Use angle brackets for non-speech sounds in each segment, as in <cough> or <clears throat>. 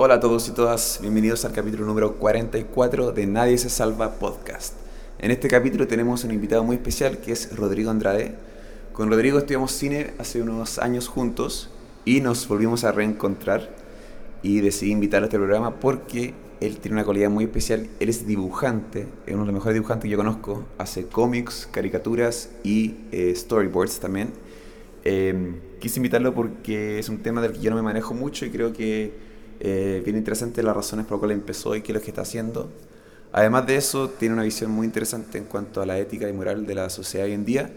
Hola a todos y todas, bienvenidos al capítulo número 44 de Nadie se salva podcast. En este capítulo tenemos un invitado muy especial que es Rodrigo Andrade. Con Rodrigo estudiamos cine hace unos años juntos y nos volvimos a reencontrar y decidí invitarlo a este programa porque él tiene una cualidad muy especial. Él es dibujante, es uno de los mejores dibujantes que yo conozco. Hace cómics, caricaturas y eh, storyboards también. Eh, quise invitarlo porque es un tema del que yo no me manejo mucho y creo que eh, bien interesante las razones por las cuales empezó y qué es lo que está haciendo. Además de eso, tiene una visión muy interesante en cuanto a la ética y moral de la sociedad hoy en día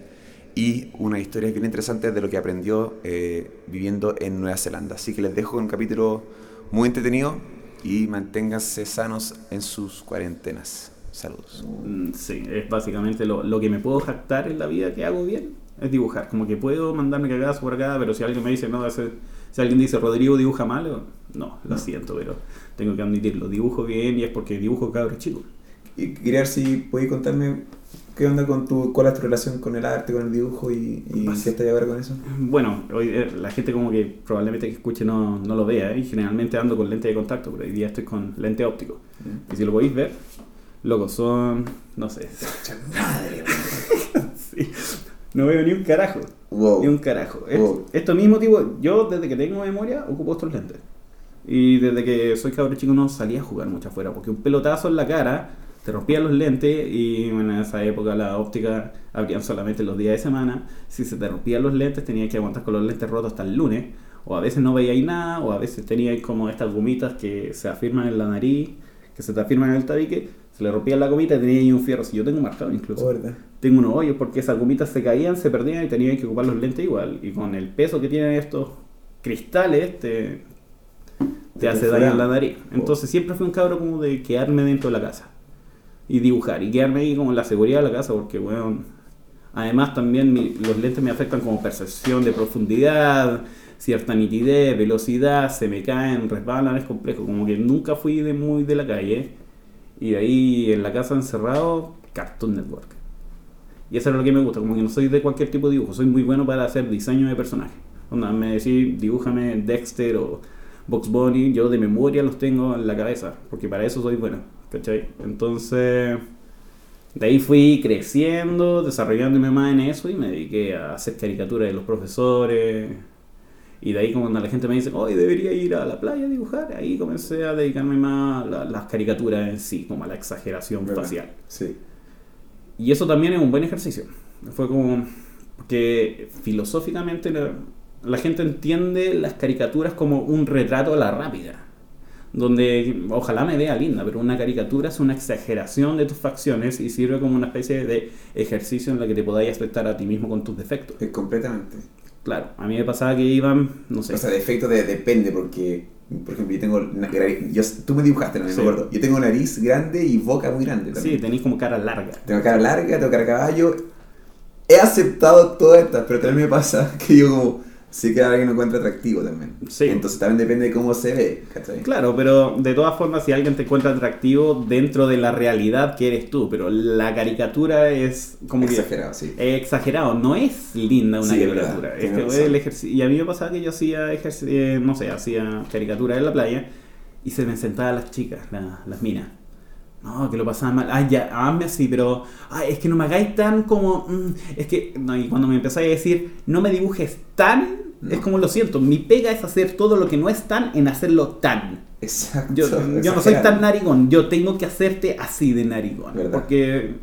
y una historia bien interesante de lo que aprendió eh, viviendo en Nueva Zelanda. Así que les dejo un capítulo muy entretenido y manténganse sanos en sus cuarentenas. Saludos. Mm, Sí, es básicamente lo, lo que me puedo jactar en la vida que hago bien, es dibujar. Como que puedo mandarme cagadas por acá, pero si alguien me dice, no, ese- si alguien dice, Rodrigo dibuja mal, o- no, lo siento, pero tengo que admitirlo. Dibujo bien y es porque dibujo cabros chicos. Y quería si podéis contarme qué onda con tu, cuál es tu relación con el arte, con el dibujo y, y qué estás ahora con eso. Bueno, hoy eh, la gente como que probablemente que escuche no, no lo vea, ¿eh? y generalmente ando con lente de contacto, pero hoy día estoy con lente óptico. Y si lo podéis ver, loco, son, no sé, Madre, <laughs> sí, no veo ni un carajo. wow. Ni un carajo. Es-. Esto mismo, tipo, yo desde que tengo memoria ocupo estos lentes. Y desde que soy cabrón chico no salía a jugar mucho afuera, porque un pelotazo en la cara te rompía los lentes y bueno, en esa época la óptica abrían solamente los días de semana. Si se te rompían los lentes tenías que aguantar con los lentes rotos hasta el lunes. O a veces no veíais nada, o a veces teníais como estas gomitas que se afirman en la nariz, que se te afirman en el tabique, se le rompía la gomita y teníais ahí un fierro. Si yo tengo marcado incluso tengo unos hoyos porque esas gomitas se caían, se perdían y tenía que ocupar los lentes igual. Y con el peso que tienen estos cristales, te, te hace daño en la nariz. Entonces siempre fui un cabro como de quedarme dentro de la casa y dibujar y quedarme ahí como en la seguridad de la casa porque, bueno, además también mi- los lentes me afectan como percepción de profundidad, cierta nitidez, velocidad, se me caen, resbalan, es complejo. Como que nunca fui de muy de la calle. Y de ahí en la casa encerrado, Cartoon Network. Y eso es lo que me gusta, como que no soy de cualquier tipo de dibujo, soy muy bueno para hacer diseño de personajes. Onda, me decís, dibújame Dexter o Box Bunny, yo de memoria los tengo en la cabeza, porque para eso soy bueno, ¿cachai? Entonces, de ahí fui creciendo, desarrollándome más en eso y me dediqué a hacer caricaturas de los profesores. Y de ahí cuando la gente me dice, hoy debería ir a la playa a dibujar, ahí comencé a dedicarme más a la- las caricaturas en sí, como a la exageración ¿Verdad? facial. Sí. Y eso también es un buen ejercicio. Fue como que filosóficamente la, la gente entiende las caricaturas como un retrato a la rápida. Donde ojalá me vea linda, pero una caricatura es una exageración de tus facciones y sirve como una especie de ejercicio en la que te podáis aceptar a ti mismo con tus defectos. Es completamente. Claro, a mí me pasaba que iban, no sé, O sea, de efecto de- depende porque, por ejemplo, yo tengo... yo- tú me dibujaste, no me Sí. acuerdo. Yo tengo nariz grande y boca muy grande sí, también. tenéis como cara larga. Tengo cara larga, tengo cara de caballo. He aceptado todas estas, pero también me pasa <laughs> que yo como... Sí que alguien lo encuentra atractivo también. Sí. Entonces también depende de cómo se ve, ¿cachai? Claro, pero de todas formas, si alguien te encuentra atractivo dentro de la realidad que eres tú, pero la caricatura es como que Exagerado, sí. eh, exagerado, no es linda una Sí, caricatura. verdad, Es tienes que razón. el ejercicio, y a mí me pasaba que yo hacía ejerci- eh, no sé, hacía caricatura en la playa y se me sentaban las chicas, la- las minas. No, que lo pasaban mal. Ay, ya, hazme así, pero. Ay, es que no me hagáis tan como. mm, es que. No, y cuando me empezáis a decir, no me dibujes tan. Es como lo siento. Mi pega es hacer todo lo que no es tan en hacerlo tan. Exacto. Yo, <laughs> yo no soy tan narigón, yo tengo que hacerte así de narigón. ¿Verdad? Porque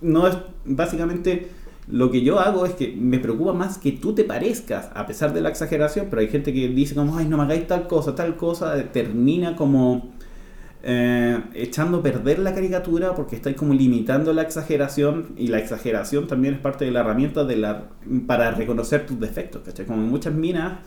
no es básicamente lo que yo hago es que me preocupa más que tú te parezcas, a pesar de la exageración, pero hay gente que dice como, ay, no me hagáis tal cosa, tal cosa, termina como eh, echando a perder la caricatura porque estáis como limitando la exageración y la exageración también es parte de la herramienta de la, para reconocer tus defectos, ¿cachai? Como muchas minas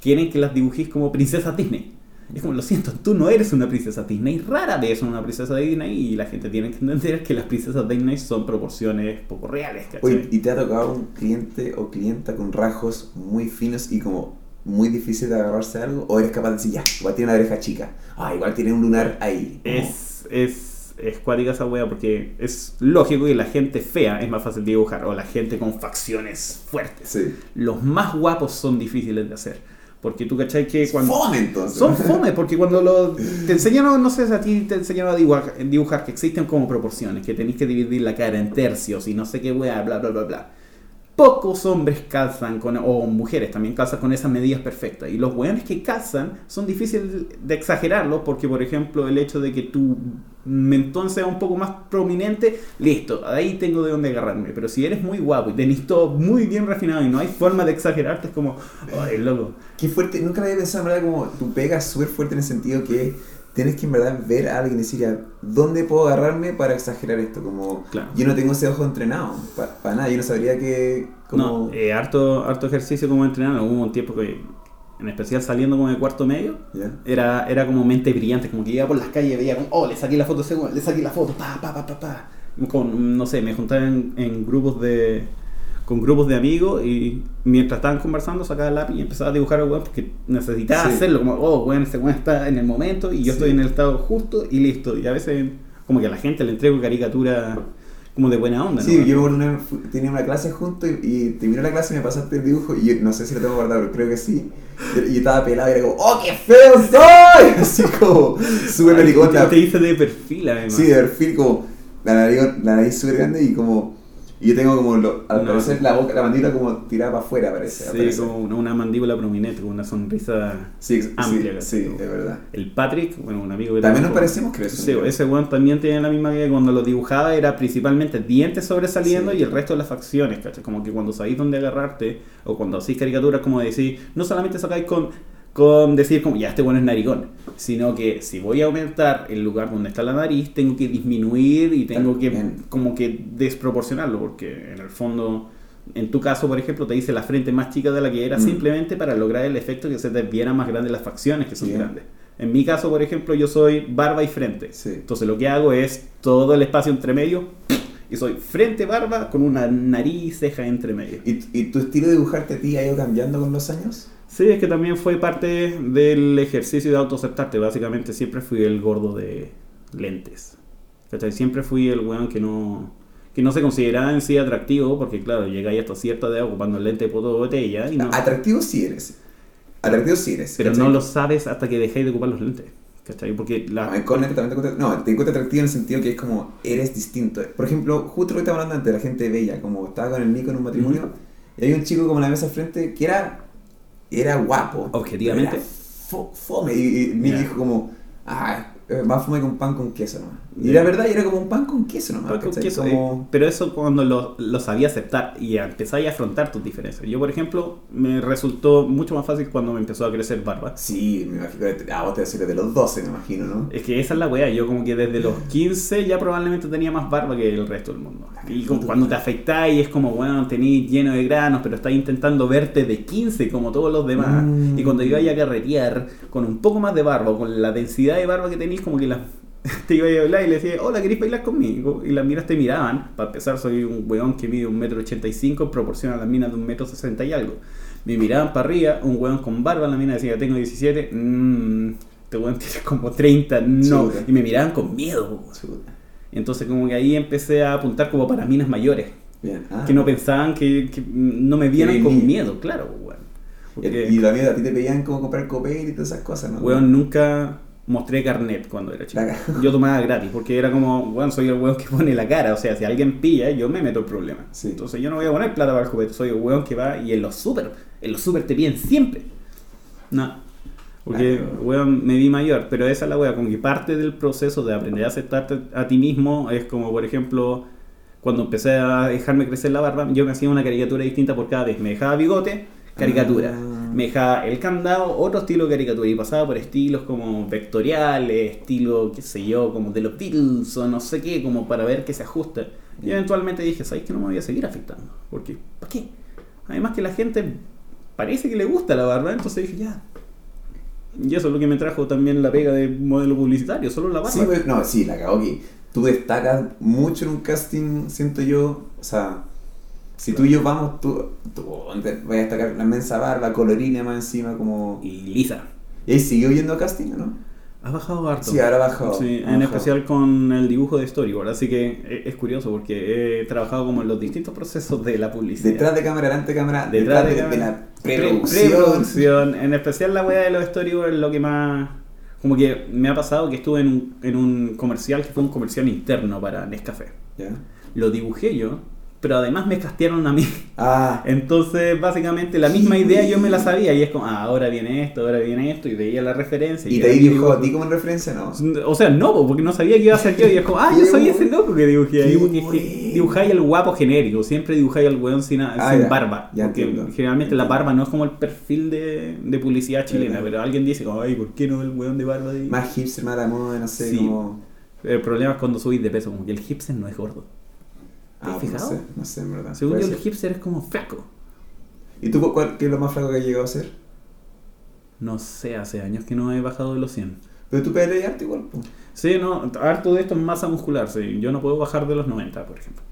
quieren que las dibujéis como princesas Disney. Es como, lo siento, tú no eres una princesa Disney, rara vez una princesa Disney y la gente tiene que entender que las princesas Disney son proporciones poco reales, ¿cachai? Oye, ¿y te ha tocado un cliente o clienta con rasgos muy finos y como muy difícil de agarrarse a algo? ¿O eres capaz de decir, ya, igual tiene una oreja chica? Ah, igual tiene un lunar ahí. Como- Es, es, es cuática esa wea porque es lógico que la gente fea es más fácil de dibujar o la gente con facciones fuertes. Sí. Los más guapos son difíciles de hacer. Porque tú cachai que cuando... Fome entonces. Son <laughs> fome, porque cuando lo, te enseñaron, no sé si a ti te enseñaron a dibujar, dibujar que existen como proporciones, que tenéis que dividir la cara en tercios y no sé qué weá, bla, bla, bla, bla. Pocos hombres calzan con, o mujeres también calzan con esas medidas perfectas. Y los weones que calzan son difíciles de exagerarlo porque, por ejemplo, el hecho de que tu mentón sea un poco más prominente, listo, ahí tengo de dónde agarrarme. Pero si eres muy guapo y tenés todo muy bien refinado y no hay forma de exagerarte, es como, ay, loco. Qué fuerte, nunca había pensado, en verdad, como tu pega súper fuerte en el sentido que tienes que en verdad ver a alguien y decir, ya, ¿dónde puedo agarrarme para exagerar esto? Como, Claro. yo no tengo ese ojo entrenado, para nada, yo no sabría que, como... No, eh, harto, harto ejercicio como entrenar. Hubo un tiempo que, en especial saliendo como de cuarto medio, era, era como mente brillante, como que iba por las calles y veía como, oh, le saqué la foto le saqué la foto, pa, pa, pa, pa, pa. Con, no sé, me juntaba en, en grupos de con grupos de amigos y mientras estaban conversando sacaba el lápiz y empezaba a dibujar al weón porque necesitaba Sí. hacerlo, como, oh, weón, ese weón está en el momento y yo Sí. estoy en el estado justo y listo. Y a veces como que a la gente le entrego caricatura como de buena onda, ¿no? Sí, yo una tenía una clase juntos y, y terminó la clase y me pasaste el dibujo y yo no sé si lo tengo guardado, pero creo que sí. Y yo estaba pelado y era como, ¡oh, qué feo soy! <laughs> Así como, súper naricota. te, te hice de perfil además. Sí, de perfil, como, la nariz, la nariz súper grande y como, y yo tengo como, lo, al No. parecer, la boca, la mandíbula como tirada para afuera, parece. Sí, como una, una mandíbula prominente, con una sonrisa Sí, amplia. sí, sí, es verdad. El Patrick, bueno, un amigo que También nos parecemos, creo. Sí, ese weón también tenía la misma que cuando lo dibujaba era principalmente dientes sobresaliendo y el resto de las facciones, ¿cachai? Como que cuando sabéis dónde agarrarte o cuando hacéis caricaturas, como decir, no solamente sacáis con, con decir como, ya este bueno es narigón, sino que si voy a aumentar el lugar donde está la nariz, tengo que disminuir y tengo que como que desproporcionarlo, porque en el fondo... En tu caso, por ejemplo, te dice la frente más chica de la que era Mm. simplemente para lograr el efecto que se te vieran más grandes las facciones que son Bien. grandes. En mi caso, por ejemplo, yo soy barba y frente. Sí. Entonces lo que hago es todo el espacio entre medio y soy frente barba con una nariz ceja entre medio. ¿Y, ¿Y tu estilo de dibujarte a ti ha ido cambiando con los años? Sí, es que también fue parte del ejercicio de autoaceptarte. Básicamente siempre fui el gordo de lentes. ¿Cachai? Siempre fui el weón que no, que no se consideraba en sí atractivo porque claro, llegáis hasta cierta edad ocupando el lente de poto de botella y no... Atractivo sí eres. Atractivo sí eres. Pero ¿cachai? no lo sabes hasta que dejáis de ocupar los lentes. ¿Cachai? Porque la... No, también te encuentro, no, te encuentro atractivo en el sentido que es como, eres distinto. Por ejemplo, justo lo que estaba hablando antes, la gente bella, como estaba con el Nico en un matrimonio, y hay un chico como en la mesa al frente que era, era guapo. Objetivamente. Era fo- fome. Y, y Nico Ya. dijo como, ah, más fome un pan con queso nomás. Y era verdad, era como un pan con queso nomás. Pan con queso, Como- eh, pero eso cuando lo, lo sabía aceptar y empezáis a afrontar tus diferencias. Yo, por ejemplo, me resultó mucho más fácil cuando me empezó a crecer barba. Sí, me imagino, ah, vos te decís de los 12, me imagino, ¿no? Es que esa es la weá, yo como que desde los 15 ya probablemente tenía más barba que el resto del mundo. Y como cuando te afectáis es como, bueno, tenéis lleno de granos, pero estás intentando verte de 15 como todos los demás. Mm. Y cuando ibais a carretear con un poco más de barba, con la densidad de barba que tenéis, como que la, <laughs> te iba a hablar y le decía, hola, ¿queréis bailar conmigo? Y las minas te miraban. Para empezar, soy un weón que mide un metro ochenta y cinco en proporción a las minas de un metro sesenta y algo. Me miraban para arriba, un weón con barba, la mina decía, tengo 17, mmm, este weón <laughs> tiene como 30, no. Chuta. Y me miraban con miedo. Chuta. Entonces como que ahí empecé a apuntar como para minas mayores, Bien. Ah. que no pensaban que, que no me vieran con miedo, claro, weón. Porque, Y la mía, a ti te pedían como comprar copete y todas esas cosas, ¿no? weón, nunca mostré carnet cuando era chico. Yo tomaba gratis, porque era como, weón, soy el weón que pone la cara, o sea, si alguien pilla, yo me meto el problema. Sí. Entonces yo no voy a poner plata para el copete, soy el weón que va y en los super, en los super te piden siempre. No. Porque, Claro. weón, me vi mayor, pero esa es la weá, como que parte del proceso de aprender a aceptarte a ti mismo es como, por ejemplo, cuando empecé a dejarme crecer la barba, yo me hacía una caricatura distinta por cada vez. Me dejaba bigote, caricatura. Ah. Me dejaba el candado, otro estilo de caricatura. Y pasaba por estilos como vectoriales, estilo, qué sé yo, como de los Beatles o no sé qué, como para ver qué se ajusta. Y eventualmente dije, ¿sabes que no me voy a seguir afectando? Porque, ¿para qué? Además que la gente parece que le gusta la barba, entonces dije, ya. Y eso es lo que me trajo también la pega de modelo publicitario, solo la barba. Sí, pues, no, sí, la cagó que tú destacas mucho en un casting, siento yo. O sea, si tú y yo vamos, tú, tú vas a destacar la mensa barba, colorina más encima, como. Y lisa. ¿Y ahí siguió yendo a casting o no? Ha bajado harto. Sí, ahora ha bajado. Sí, Ha en bajado. especial con el dibujo de storyboard. Así que e- es curioso porque he trabajado como en los distintos procesos de la publicidad. Detrás de cámara, delante de cámara, Detrás detrás, de de, la Pre- preproducción. preproducción. En especial la weá de los storyboards es lo que más... Como que me ha pasado que estuve en un, en un comercial que fue un comercial interno para Nescafé. ¿Ya? Lo dibujé yo, pero además me castearon a mí. Ah, <laughs> Entonces, básicamente, la misma idea yo me la sabía y es como, ah, ahora viene esto, ahora viene esto, y veía la referencia. ¿y te dibujó a ti como en referencia? No. O sea, no, po, porque no sabía que iba a ser yo. Y es como, ah, yo soy ese loco que dibujé ahí. Dibujáis al guapo genérico. Siempre dibujáis al weón sin, Ah, sin ya, barba. ya porque entiendo. generalmente la barba no es como el perfil de, de publicidad chilena. Verdad. Pero alguien dice, ay, ¿por qué no el weón de barba? ahí? Más hipster, más la moda, no sé, Sí. como... El problema es cuando subís de peso, como que el hipster no es gordo. ¿Te has Ah, fijado? No sé, no sé, en verdad. Según yo, el hipster es como flaco. ¿Y tú cuál, qué es lo más flaco que has llegado a ser? No sé, hace años que no he bajado de los 100. Pero tú peleas arte igual. Sí, no, harto de esto es masa muscular. Sí. Yo no puedo bajar de los 90, por ejemplo.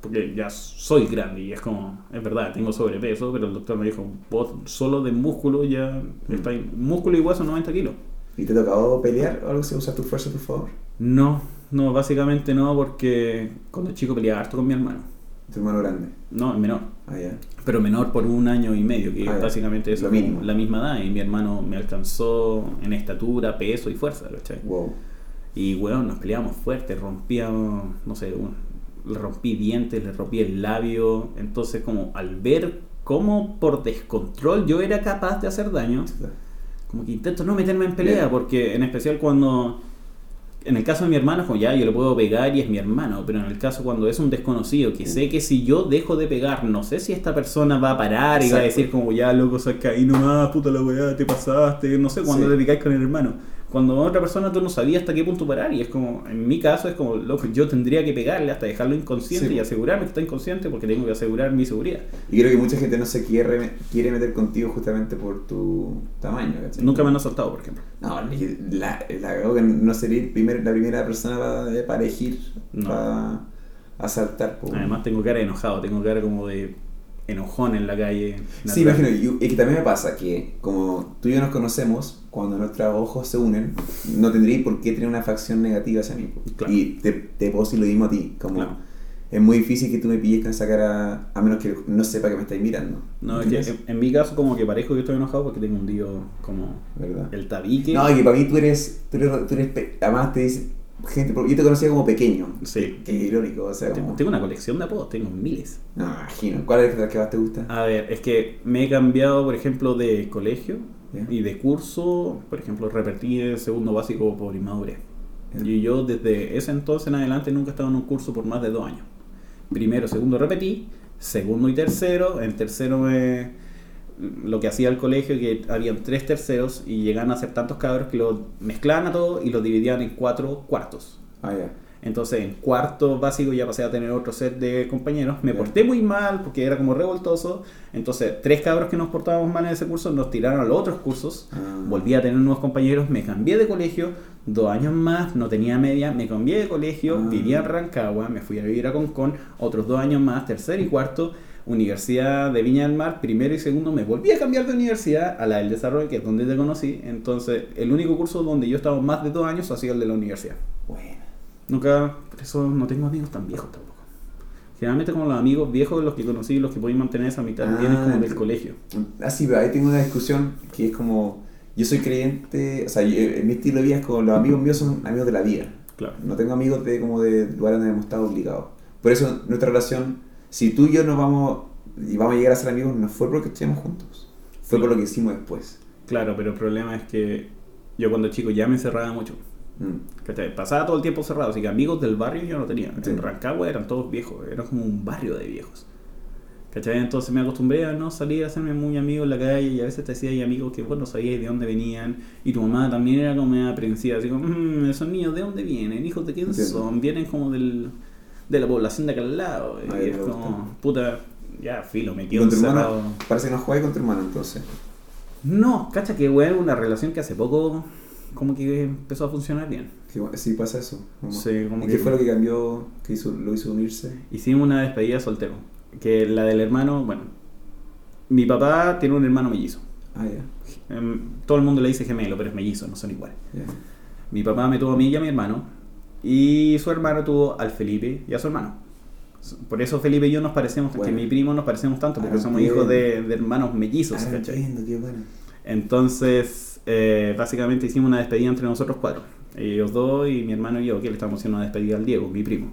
Porque ya soy grande y es como, es verdad, tengo sobrepeso, pero el doctor me dijo, vos solo de músculo ya, está ahí. músculo y hueso 90 kilos. ¿Y te ha tocado pelear o algo así? ¿Usas tu fuerza a tu favor? No, no, básicamente no, porque cuando chico peleaba harto con mi hermano. Tu hermano grande. No, el menor. Ah, ya. Pero menor por un año y medio, que Ah, básicamente es la misma edad. Y mi hermano me alcanzó en estatura, peso y fuerza, ¿cachai? Wow. Y weón, nos peleábamos fuerte, rompíamos, no sé, le rompí dientes, le rompí el labio. Entonces, como al ver cómo por descontrol yo era capaz de hacer daño, como que intento no meterme en pelea, porque en especial cuando. En el caso de mi hermano, como ya yo le puedo pegar y es mi hermano, pero en el caso cuando es un desconocido, que sé que si yo dejo de pegar, no sé si esta persona va a parar y va a decir como ya loco, saca ahí nomás, puta la weá, te pasaste, no sé cuándo Sí. te picáis con el hermano. Cuando otra persona tú no sabías hasta qué punto parar y es como, en mi caso es como, loco, yo tendría que pegarle hasta dejarlo inconsciente Sí. y asegurarme que está inconsciente porque tengo que asegurar mi seguridad. Y creo que mucha gente no se quiere, quiere meter contigo justamente por tu tamaño, ¿cachai? Nunca me han asaltado, por ejemplo. No, la, la que no sería el primer- la primera persona para, para elegir, No. para asaltar. po. Además tengo cara de enojado, tengo cara como de enojón en la calle. Sí, imagino. Y, y que también me pasa que, como tú y yo nos conocemos, cuando nuestros ojos se unen, no tendríais por qué tener una facción negativa hacia mí. Claro. Y te, te puedo decir lo mismo a ti. Como Claro. es muy difícil que tú me pilles con esa cara, a menos que no sepa que me estáis mirando. No, es que en, en mi caso como que parezco que estoy enojado porque tengo un tío como ¿Verdad? el tabique. No, y que para mí tú eres, tú eres, tú eres además te dicen, gente, porque yo te conocía como pequeño. Sí. Que irónico, o sea, Tengo, como... tengo una colección de apodos, tengo miles. No, me imagino. ¿Cuál es la que más te gusta? A ver, es que me he cambiado, por ejemplo, de colegio y de curso. Por ejemplo, repetí el segundo básico por inmadurez. Y yo desde ese entonces en adelante nunca he estado en un curso por más de dos años. Primero, segundo repetí, segundo y tercero. En tercero me- lo que hacía el colegio que habían tres terceros y llegaban a ser tantos cabros que lo mezclaban a todo y lo dividían en cuatro cuartos. Ah. Entonces en cuarto básico ya pasé a tener otro set de compañeros. Me porté muy mal porque era como revoltoso. Entonces tres cabros que nos portábamos mal en ese curso nos tiraron a los otros cursos. Ah. Volví a tener nuevos compañeros, me cambié de colegio, dos años más, no tenía media, me cambié de colegio, Ah. vivía en Rancagua, me fui a vivir a Concón, otros dos años más, tercero y cuarto, Universidad de Viña del Mar, primero y segundo, me volví a cambiar de universidad a la del desarrollo, que es donde te conocí. Entonces, el único curso donde yo estaba más de dos años ha sido el de la universidad. Bueno. Nunca, por eso no tengo amigos tan viejos tampoco. Generalmente como los amigos viejos, los que conocí, los que pueden mantener esa mitad, Ah, vienen como del colegio. Así, pero ahí tengo una discusión que es como, yo soy creyente, o sea, yo- en mi estilo de vida es como los amigos míos son amigos de la vida. Claro. No tengo amigos de como de lugares donde hemos estado obligados. Por eso nuestra relación, si tú y yo nos vamos y vamos a llegar a ser amigos, no fue porque estuvimos juntos, fue por lo que hicimos después. Claro, pero el problema es que yo cuando chico ya me encerraba mucho. Mm. ¿cachai? Pasaba todo el tiempo cerrado, así que amigos del barrio yo no tenía. Sí. En Rancagua eran todos viejos, era como un barrio de viejos. ¿Cachai? Entonces me acostumbré a no salir a hacerme muy amigo en la calle y a veces te ahí amigos que vos no sabías de dónde venían y tu mamá también era como medio aprensiva, así como, "Mm, esos niños de dónde vienen, hijos de quién Entiendo. son, vienen como del, de la población de acá al lado. Y es como, puta, ya filo, me quedo encerrado. parece que no jugáis con tu hermano entonces. No, cacha que weón, una relación que hace poco como que empezó a funcionar bien. Sí pasa eso. Como- Sí, como ¿Y que- qué fue lo que cambió, que hizo, lo hizo unirse? Hicimos una despedida soltero. Que la del hermano, bueno, mi papá tiene un hermano mellizo. Ah, ya. Em, todo el mundo le dice gemelo, pero es mellizo, no son iguales. Mi papá me tuvo a mí y a mi hermano. Y su hermano tuvo al Felipe y a su hermano. Por eso Felipe y yo nos parecemos, Bueno. que mi primo nos parecemos tanto, porque Ah, somos hijos de, de hermanos mellizos, Ah. Entonces, eh, básicamente hicimos una despedida entre nosotros cuatro. Ellos dos y mi hermano y yo, que le estábamos haciendo una despedida al Diego, mi primo.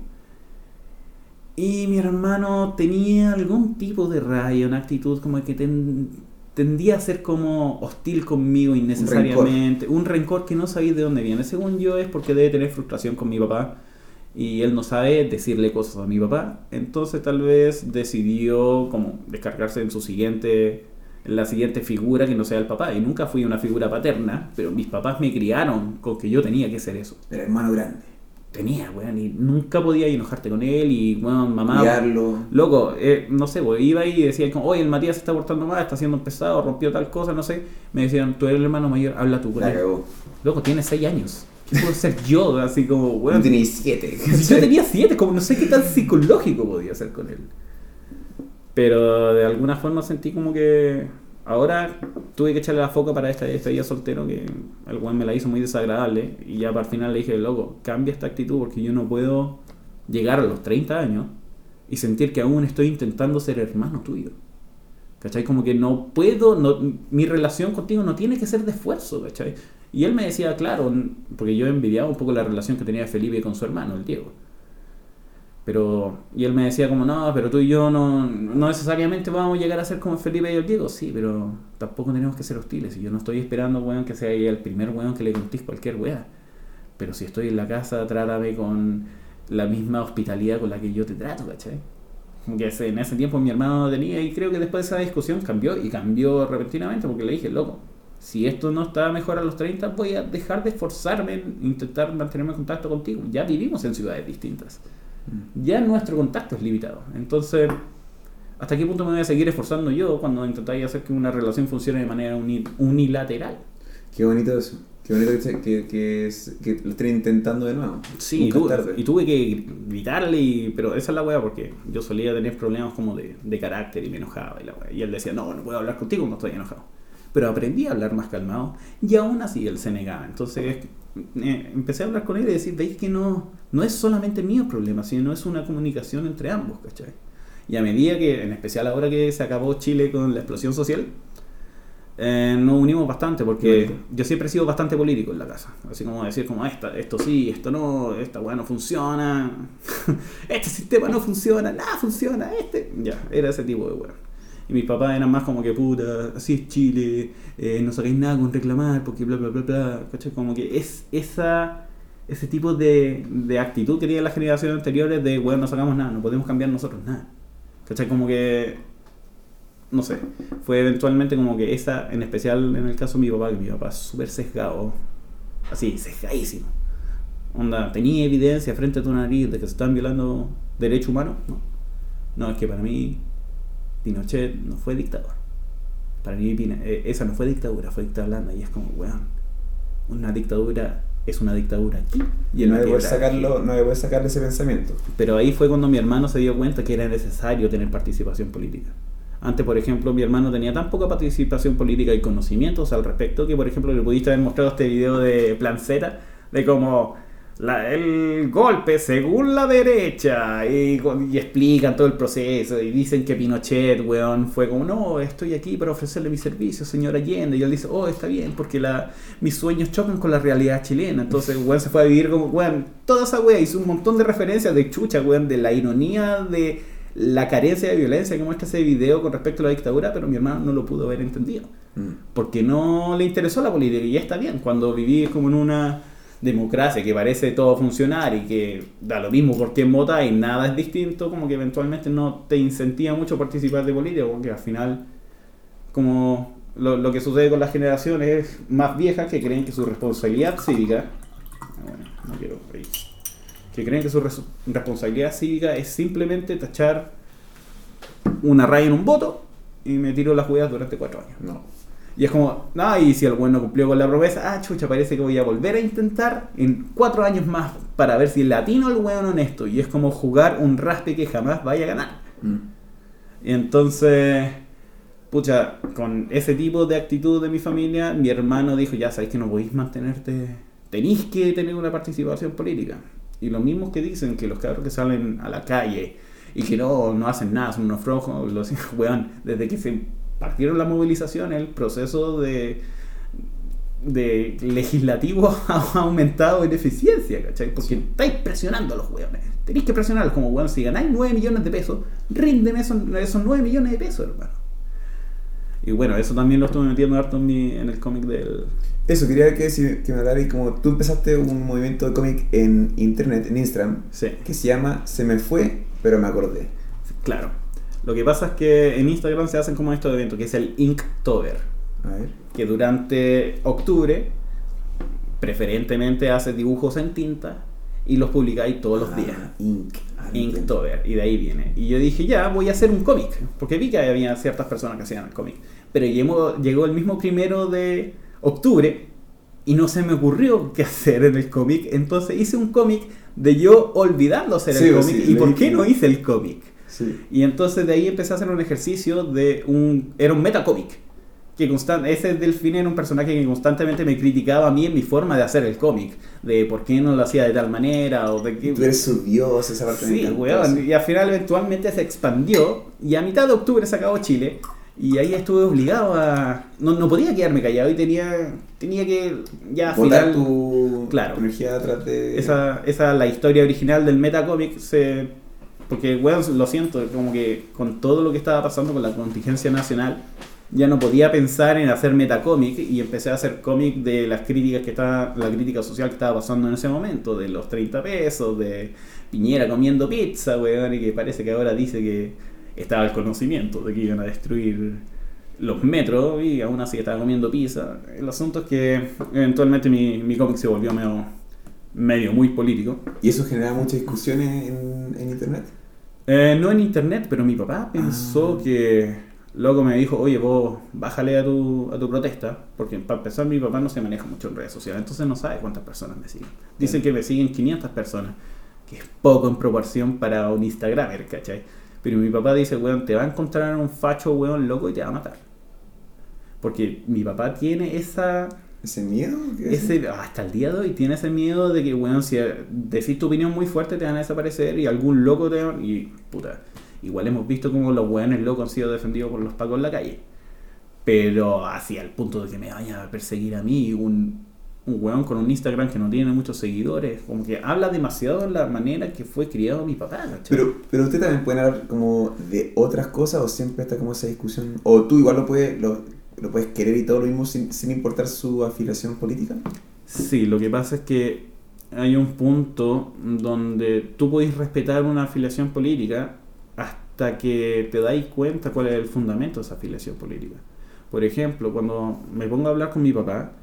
Y mi hermano tenía algún tipo de raya, una actitud como que ten- tendía a ser como hostil conmigo innecesariamente. Un rencor. que no sabéis de dónde viene. Según yo es porque debe tener frustración con mi papá. Y él no sabe decirle cosas a mi papá. Entonces tal vez decidió como descargarse en su siguiente en la siguiente figura que no sea el papá. Y nunca fui una figura paterna, pero mis papás me criaron con que yo tenía que ser eso. El hermano grande. Tenía, weón, y nunca podía enojarte con él y, weón, mamá... Guiarlo. Loco, eh, no sé, pues, iba ahí y decía como, oye, el Matías se está portando mal, está haciendo pesado, rompió tal cosa, no sé. Me decían, tú eres el hermano mayor, habla tú con él. Loco, tiene 6 años. ¿Qué puedo ser yo? <laughs> Así como, weón. tenéis siete. Si <laughs> yo tenía 7, como no sé qué tan psicológico podía ser con él. Pero de alguna forma sentí como que ahora tuve que echarle la foca para esta día soltero que el weón me la hizo muy desagradable y ya para el final le dije, loco, cambia esta actitud porque yo no puedo llegar a los 30 años y sentir que aún estoy intentando ser hermano tuyo. ¿Cachai? Como que no puedo, no, mi relación contigo no tiene que ser de esfuerzo, ¿cachai? Y él me decía, claro, porque yo envidiaba un poco la relación que tenía Felipe con su hermano, el Diego. Pero, y él me decía como, no, pero tú y yo no, no necesariamente vamos a llegar a ser como Felipe y el Diego. Sí, pero tampoco tenemos que ser hostiles. Y yo no estoy esperando, weón, que sea el primer weón que le contís cualquier weá. Pero si estoy en la casa, trátame con la misma hospitalidad con la que yo te trato, ¿cachai? Que en ese tiempo mi hermano no tenía y creo que después de esa discusión cambió y cambió repentinamente porque le dije, loco, si esto no está mejor a los 30, voy a dejar de esforzarme en intentar mantenerme en contacto contigo. Ya vivimos en ciudades distintas. Ya nuestro contacto es limitado. Entonces, ¿hasta qué punto me voy a seguir esforzando yo cuando intentáis hacer que una relación funcione de manera uni- unilateral? Qué bonito eso. Qué bonito que, que, que, es- que lo estén intentando de nuevo. Sí, tuve, y tuve que gritarle, y, pero esa es la weá porque yo solía tener problemas como de, de carácter y me enojaba y la weá. Y él decía, no, no puedo hablar contigo cuando estoy enojado. Pero aprendí a hablar más calmado y aún así él se negaba. Entonces eh, empecé a hablar con él y decir, veis que no, no es solamente mío problema, sino es una comunicación entre ambos, ¿cachai? Y a medida que, en especial ahora que se acabó Chile con la explosión social, eh, nos unimos bastante porque yo siempre he sido bastante político en la casa. Así como decir, como esta, esto sí, esto no, esta weá no funciona, <laughs> este sistema no funciona, nada funciona, este. Ya, era ese tipo de weá. Y mis papás eran más como que puta, así es Chile, eh, no sacáis nada con reclamar porque bla bla bla bla. ¿cachai? Como que es esa ese tipo de, de actitud que tienen las generaciones anteriores de weón, no sacamos nada, no podemos cambiar nosotros nada. ¿Cachai? Como que no sé, fue eventualmente como que esa, en especial en el caso de mi papá, que mi papá es súper sesgado, así, sesgadísimo. Onda, tenía evidencia frente a tu nariz de que se están violando derechos humanos. No, no, es que para mí Pinochet no fue dictador. Para mí eh, esa no fue dictadura, fue dictadura blanda. Y es como, weón, una dictadura es una dictadura aquí. Y no tierra sacarlo, no poder sacarle ese pensamiento. Pero ahí fue cuando mi hermano se dio cuenta que era necesario tener participación política. Antes, por ejemplo, mi hermano tenía tan poca participación política y conocimientos al respecto que, por ejemplo, le pudiste haber mostrado este video de Planceta de cómo la- el golpe según la derecha y, y explican todo el proceso y dicen que Pinochet, weón, fue como, no, estoy aquí para ofrecerle mis servicios, señor Allende. Y él dice, oh, está bien, porque la, mis sueños chocan con la realidad chilena. Entonces, weón, se fue a vivir como, weón, toda esa weá hizo un montón de referencias de chucha, weón, de la ironía de la carencia de violencia que muestra ese video con respecto a la dictadura, pero mi hermano no lo pudo haber entendido Mm. porque no le interesó la política y ya está bien cuando vivís como en una democracia que parece todo funcionar y que da lo mismo por quién vota y nada es distinto como que eventualmente no te incentiva mucho participar de política porque al final como lo, lo que sucede con las generaciones más viejas que creen que su responsabilidad cívica ah, bueno, no quiero ahí, que creen que su res- responsabilidad cívica es simplemente tachar una raya en un voto y me tiro las jugadas durante cuatro años No. Y es como, no, y si el bueno cumplió con la promesa, ah, chucha, parece que voy a volver a intentar en cuatro años más para ver si el latino el weón honesto. Y es como jugar un raspe que jamás vaya a ganar. Mm. Y entonces, pucha, con ese tipo de actitud de mi familia, mi hermano dijo, ya sabéis que no podéis mantenerte tenéis que tener una participación política. Y los mismos que dicen que los cabros que salen a la calle y que no, no hacen nada, son unos flojos, los <laughs> weón, desde que se partieron las movilizaciones, el proceso de, de legislativo <laughs> ha aumentado en eficiencia, ¿cachai? Porque estáis presionando a los weones. Tenéis que presionarlos como weón, si ganáis 9 millones de pesos, ríndeme esos, esos 9 millones de pesos, hermano. Y bueno, eso también lo estuve metiendo harto en, mi, en el cómic del... Eso, quería que, que me hablaras como tú empezaste un movimiento de cómic en internet, en Instagram, que se llama Se me fue, pero me acordé. Claro. Lo que pasa es que en Instagram se hacen como estos eventos, que es el Inktober. A ver. Que durante octubre, preferentemente hace dibujos en tinta y los publicáis todos los ah, días. Ink. Ah, Inktober. Y de ahí viene. Y yo dije, ya, voy a hacer un cómic. Porque vi que había ciertas personas que hacían el cómic. Pero llegó, llegó el mismo primero de octubre y no se me ocurrió qué hacer en el cómic. Entonces hice un cómic de yo olvidando hacer el cómic. ¿Y por qué no hice el cómic? Y entonces de ahí empecé a hacer un ejercicio de un... Era un metacómic. Que constant, ese Delfín era un personaje que constantemente me criticaba a mí en mi forma de hacer el cómic. De por qué no lo hacía de tal manera. O de que, Tú eres su dios, esa parte Sí, weón. Y al final eventualmente se expandió. Y a mitad de octubre se acabó Chile. Y ahí estuve obligado a. No, no podía quedarme callado y tenía, tenía que ya Botar tu, claro, energía atrás de. Esa, esa, la historia original del metacómic se. Porque, weón, lo siento, como que con todo lo que estaba pasando con la contingencia nacional, ya no podía pensar en hacer metacómic y empecé a hacer cómic de las críticas que estaba, la crítica social que estaba pasando en ese momento, de los 30 pesos, de Piñera comiendo pizza, weón, y que parece que ahora dice que estaba el conocimiento de que iban a destruir los metros y aún así estaba comiendo pizza. El asunto es que eventualmente mi, mi cómic se volvió medio, medio muy político. ¿Y eso genera muchas discusiones en, en internet? Eh, no en internet, pero mi papá pensó ah. que... Luego me dijo, oye, vos bájale a tu, a tu protesta, porque para empezar mi papá no se maneja mucho en redes sociales, entonces no sabe cuántas personas me siguen. Dicen que me siguen 500 personas, que es poco en proporción para un Instagramer, ¿cachai? Pero mi papá dice, weón, te va a encontrar un facho, weón, loco y te va a matar. Porque mi papá tiene esa... ¿Ese miedo? Ese, hasta el día de hoy tiene ese miedo de que, weón, si decís tu opinión muy fuerte te van a desaparecer y algún loco te va... Y, puta, igual hemos visto como los weones locos han sido defendidos por los pacos en la calle. Pero hacia el punto de que me vaya a perseguir a mí un, un weón con un Instagram que no tiene muchos seguidores, como que habla demasiado de la manera que fue criado mi papá. Pero, pero usted también puede hablar como de otras cosas o siempre está como esa discusión, o tú igual lo puedes, lo, lo puedes querer y todo lo mismo sin, sin importar su afiliación política. Sí, lo que pasa es que hay un punto donde tú podés respetar una afiliación política hasta que te dais cuenta cuál es el fundamento de esa afiliación política. Por ejemplo, cuando me pongo a hablar con mi papá,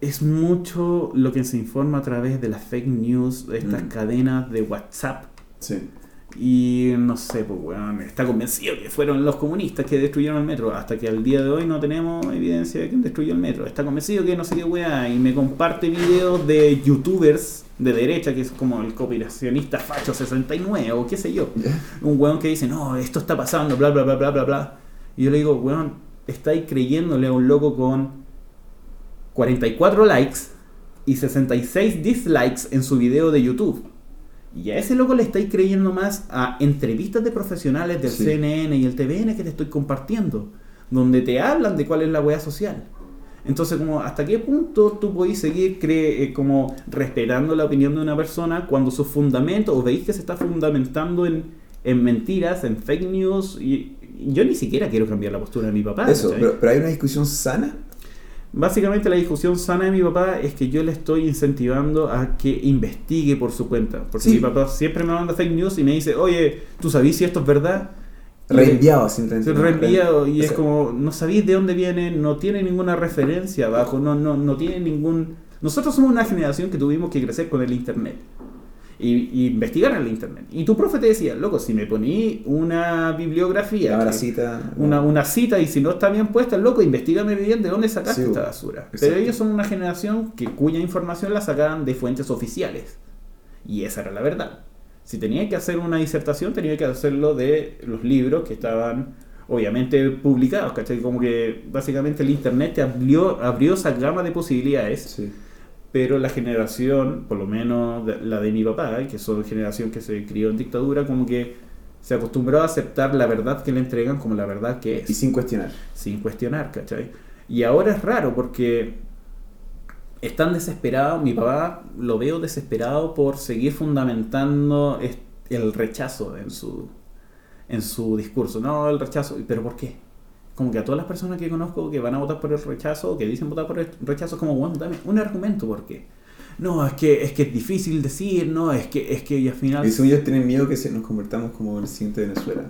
es mucho lo que se informa a través de las fake news, de estas mm. cadenas de WhatsApp. Sí. Y no sé, pues bueno, está convencido que fueron los comunistas que destruyeron el metro, hasta que al día de hoy no tenemos evidencia de quién destruyó el metro. Está convencido que no sé qué weá, y me comparte videos de youtubers de derecha, que es como el cooperacionista facho 69 o qué sé yo. Un weón que dice, no, esto está pasando, bla, bla, bla, bla, bla, bla. Y yo le digo, weón, estáis creyéndole a un loco con 44 likes y 66 dislikes en su video de YouTube. Y a ese loco le estáis creyendo más a entrevistas de profesionales del CNN y el TVN que te estoy compartiendo, donde te hablan de cuál es la hueá social. Entonces, como hasta qué punto tú podéis seguir eh, como respetando la opinión de una persona cuando sus fundamentos, o veis que se está fundamentando en, en mentiras, en fake news, y yo ni siquiera quiero cambiar la postura de mi papá. Eso, pero, pero, hay una discusión sana Básicamente la discusión sana de mi papá es que yo le estoy incentivando a que investigue por su cuenta. Porque mi papá siempre me manda fake news y me dice, oye, ¿tú sabís si esto es verdad? Reenviado, simplemente. Reenviado y es como, no sabéis de dónde viene, no tiene ninguna referencia abajo, no, no, no tiene ningún... Nosotros somos una generación que tuvimos que crecer con el Internet y, investigar en el internet. Y tu profe te decía, loco, si me poní una bibliografía, una cita, una, una, cita y si no está bien puesta, loco, investigame bien de dónde sacaste esta basura. Pero ellos son una generación que cuya información la sacaban de fuentes oficiales. Y esa era la verdad. Si tenía que hacer una disertación, tenía que hacerlo de los libros que estaban obviamente publicados, ¿cachai? Como que básicamente el internet te abrió, abrió esa gama de posibilidades. Pero la generación, por lo menos la de mi papá, que son generación que se crió en dictadura, como que se acostumbró a aceptar la verdad que le entregan como la verdad que es. Y sin cuestionar. Sin cuestionar, ¿cachai? Y ahora es raro porque están desesperados, mi papá lo veo desesperado por seguir fundamentando el rechazo en su, en su discurso. No, el rechazo, pero ¿por qué? Como que a todas las personas que conozco que van a votar por el rechazo, que dicen votar por el rechazo, como, bueno, dame un argumento por qué. No, es que es que es difícil decir, no, es que es que y al final... Y ellos tienen miedo que se nos convertamos como el siguiente Venezuela.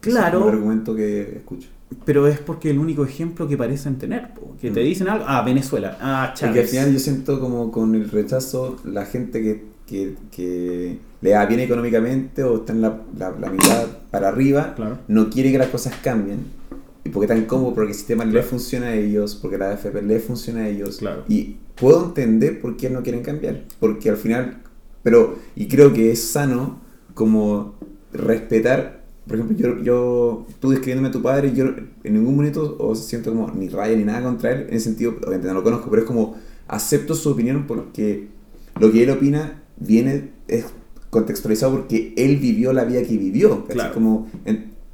Claro. Es un argumento que escucho. Pero es porque el único ejemplo que parecen tener, que te mm. dicen algo, ah, Venezuela, ah, Chávez. Porque al final yo siento como con el rechazo, la gente que, que, que le va bien económicamente o está en la, la, mitad para arriba, no quiere que las cosas cambien. Y porque tan cómodo, porque el sistema le funciona a ellos, porque la AFP le funciona a ellos. Y puedo entender por qué no quieren cambiar. Porque al final, pero, y creo que es sano como respetar por ejemplo, yo, yo tú describiéndome a tu padre, yo en ningún momento o siento como ni raya ni nada contra él, en ese sentido, obviamente no lo conozco, pero es como acepto su opinión porque lo que él opina viene, es contextualizado porque él vivió la vida que vivió. Claro. Como,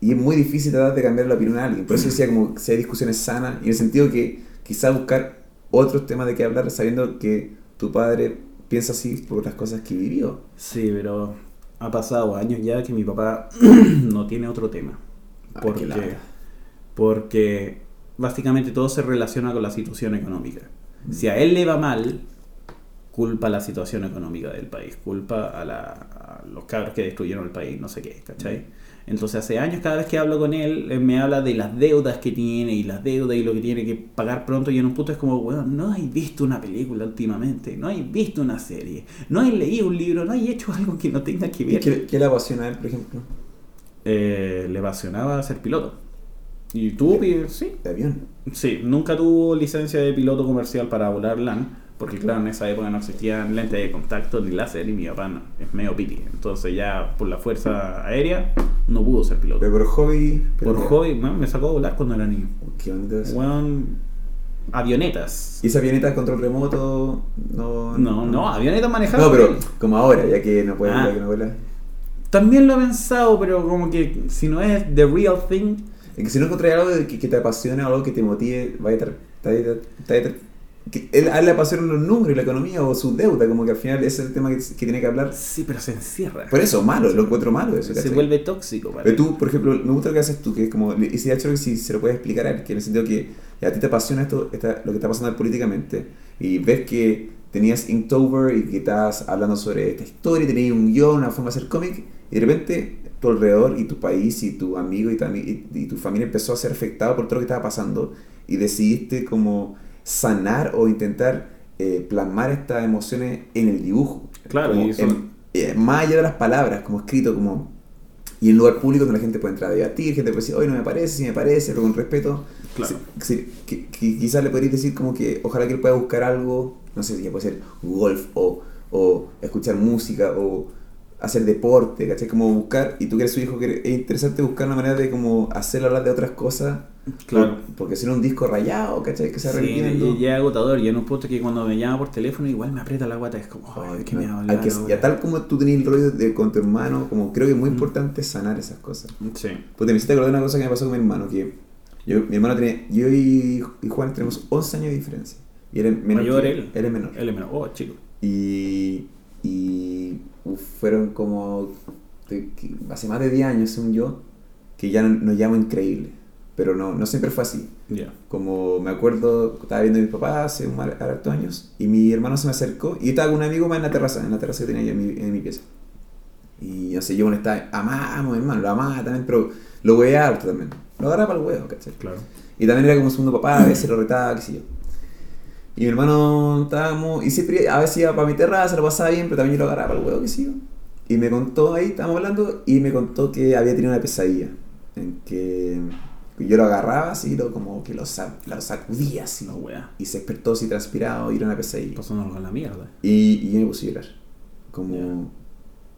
y es muy difícil tratar de cambiar la opinión a alguien. Por eso decía como que si hay discusiones sanas, y en el sentido que quizá buscar otros temas de qué hablar sabiendo que tu padre piensa así por las cosas que vivió. Sí, pero ha pasado años ya que mi papá <clears throat> no tiene otro tema. Ah, porque, porque básicamente todo se relaciona con la situación económica. Mm. Si a él le va mal, culpa la situación económica del país, culpa a, la, a los cabros que destruyeron el país, no sé qué, ¿cachai? Mm. Entonces hace años cada vez que hablo con él, él me habla de las deudas que tiene y las deudas y lo que tiene que pagar pronto y en un punto es como, weón, no hay visto una película últimamente, no hay visto una serie, no hay leído un libro, no hay hecho algo que no tenga que ver. ¿Qué, qué le apasiona a él, por ejemplo? Eh, le apasionaba ser piloto. ¿Y tuvo, sí? ¿De avión? Sí, nunca tuvo licencia de piloto comercial para volar LAN porque claro, en esa época no existían lentes de contacto ni láser y mi papá no, es medio piti. Entonces ya por la fuerza aérea no pudo ser piloto. Pero por hobby... Por hobby, me sacó a volar cuando era niño. ¿Qué bonito Bueno, avionetas. ¿Y esa avioneta control remoto? No, no, no, avionetas manejadas. No, pero como ahora, ya que no puede ah. que no vuela. También lo he pensado, pero como que si no es the real thing. Es que si no encontré algo que, que te apasione o algo que te motive, va a estar que él, a él le apasionan los números y la economía o su deuda, como que al final ese es el tema que, tiene que hablar. Sí, pero se encierra. Por eso, malo, lo encuentro malo eso. Se vuelve tóxico. pero tú, por ejemplo, me gusta lo que haces tú, que es como, y si hecho si se lo puedes explicar a él, que en el sentido que a ti te apasiona esto, lo que está pasando políticamente, y ves que tenías Inktober y que estás hablando sobre esta historia, y tenías un guion, una forma de hacer cómic, y de repente tu alrededor y tu país y tu amigo y tu, y tu familia empezó a ser afectado por todo lo que estaba pasando, y decidiste como sanar o intentar eh, plasmar estas emociones en el dibujo. Claro, y eh, más allá de las palabras, como escrito, como y en lugar público donde la gente puede entrar a debatir, gente puede decir, hoy no me parece, si me parece, pero con respeto. Claro. que, quizás le podrías decir como que ojalá que él pueda buscar algo, no sé si puede ser golf o, o escuchar música o hacer deporte, ¿cachai? Como buscar, y tú que eres su hijo, que es interesante buscar una manera de como hacer hablar de otras cosas. Claro. porque si no un disco rayado, ¿cachai? Que se sí, y ya es agotador. Y en un punto que cuando me llama por teléfono igual me aprieta la guata. Es como, ay, que me habla. Ya tal como tú tenías el rollo de, con tu hermano, como creo que es muy importante sanar esas cosas. Sí. Pues te me hiciste acordar de una cosa que me pasó con mi hermano, que yo, mi hermano tiene, yo y, Juan tenemos 11 años de diferencia. Y él es menor. Mayor él. Él es menor. Él es menor. Oh, chico. Y, y fueron como hace más de 10 años, según yo, que ya nos llamo increíble. Pero no, no siempre fue así. Como me acuerdo, estaba viendo a mi papá hace un harto años y mi hermano se me acercó y estaba con un amigo más en la terraza, en la terraza que tenía yo en mi, en mi pieza. Y no sé, yo bueno, estaba, amamos, hermano, lo amaba también, pero lo veía harto también. Lo agarraba para el huevo, ¿cachai? Claro. Y también era como segundo papá, a veces lo retaba, qué sé yo. Y mi hermano estábamos, y siempre, a veces iba para mi terraza, lo pasaba bien, pero también yo lo agarraba para el huevo, que sí. Y me contó ahí, estábamos hablando, y me contó que había tenido una pesadilla. En que yo lo agarraba así, lo, como que lo, lo sacudía así. No, wea. Y se despertó así transpirado y era una pesadilla. Pasándolo con la mierda. Y, y yo me puse a llorar. Como.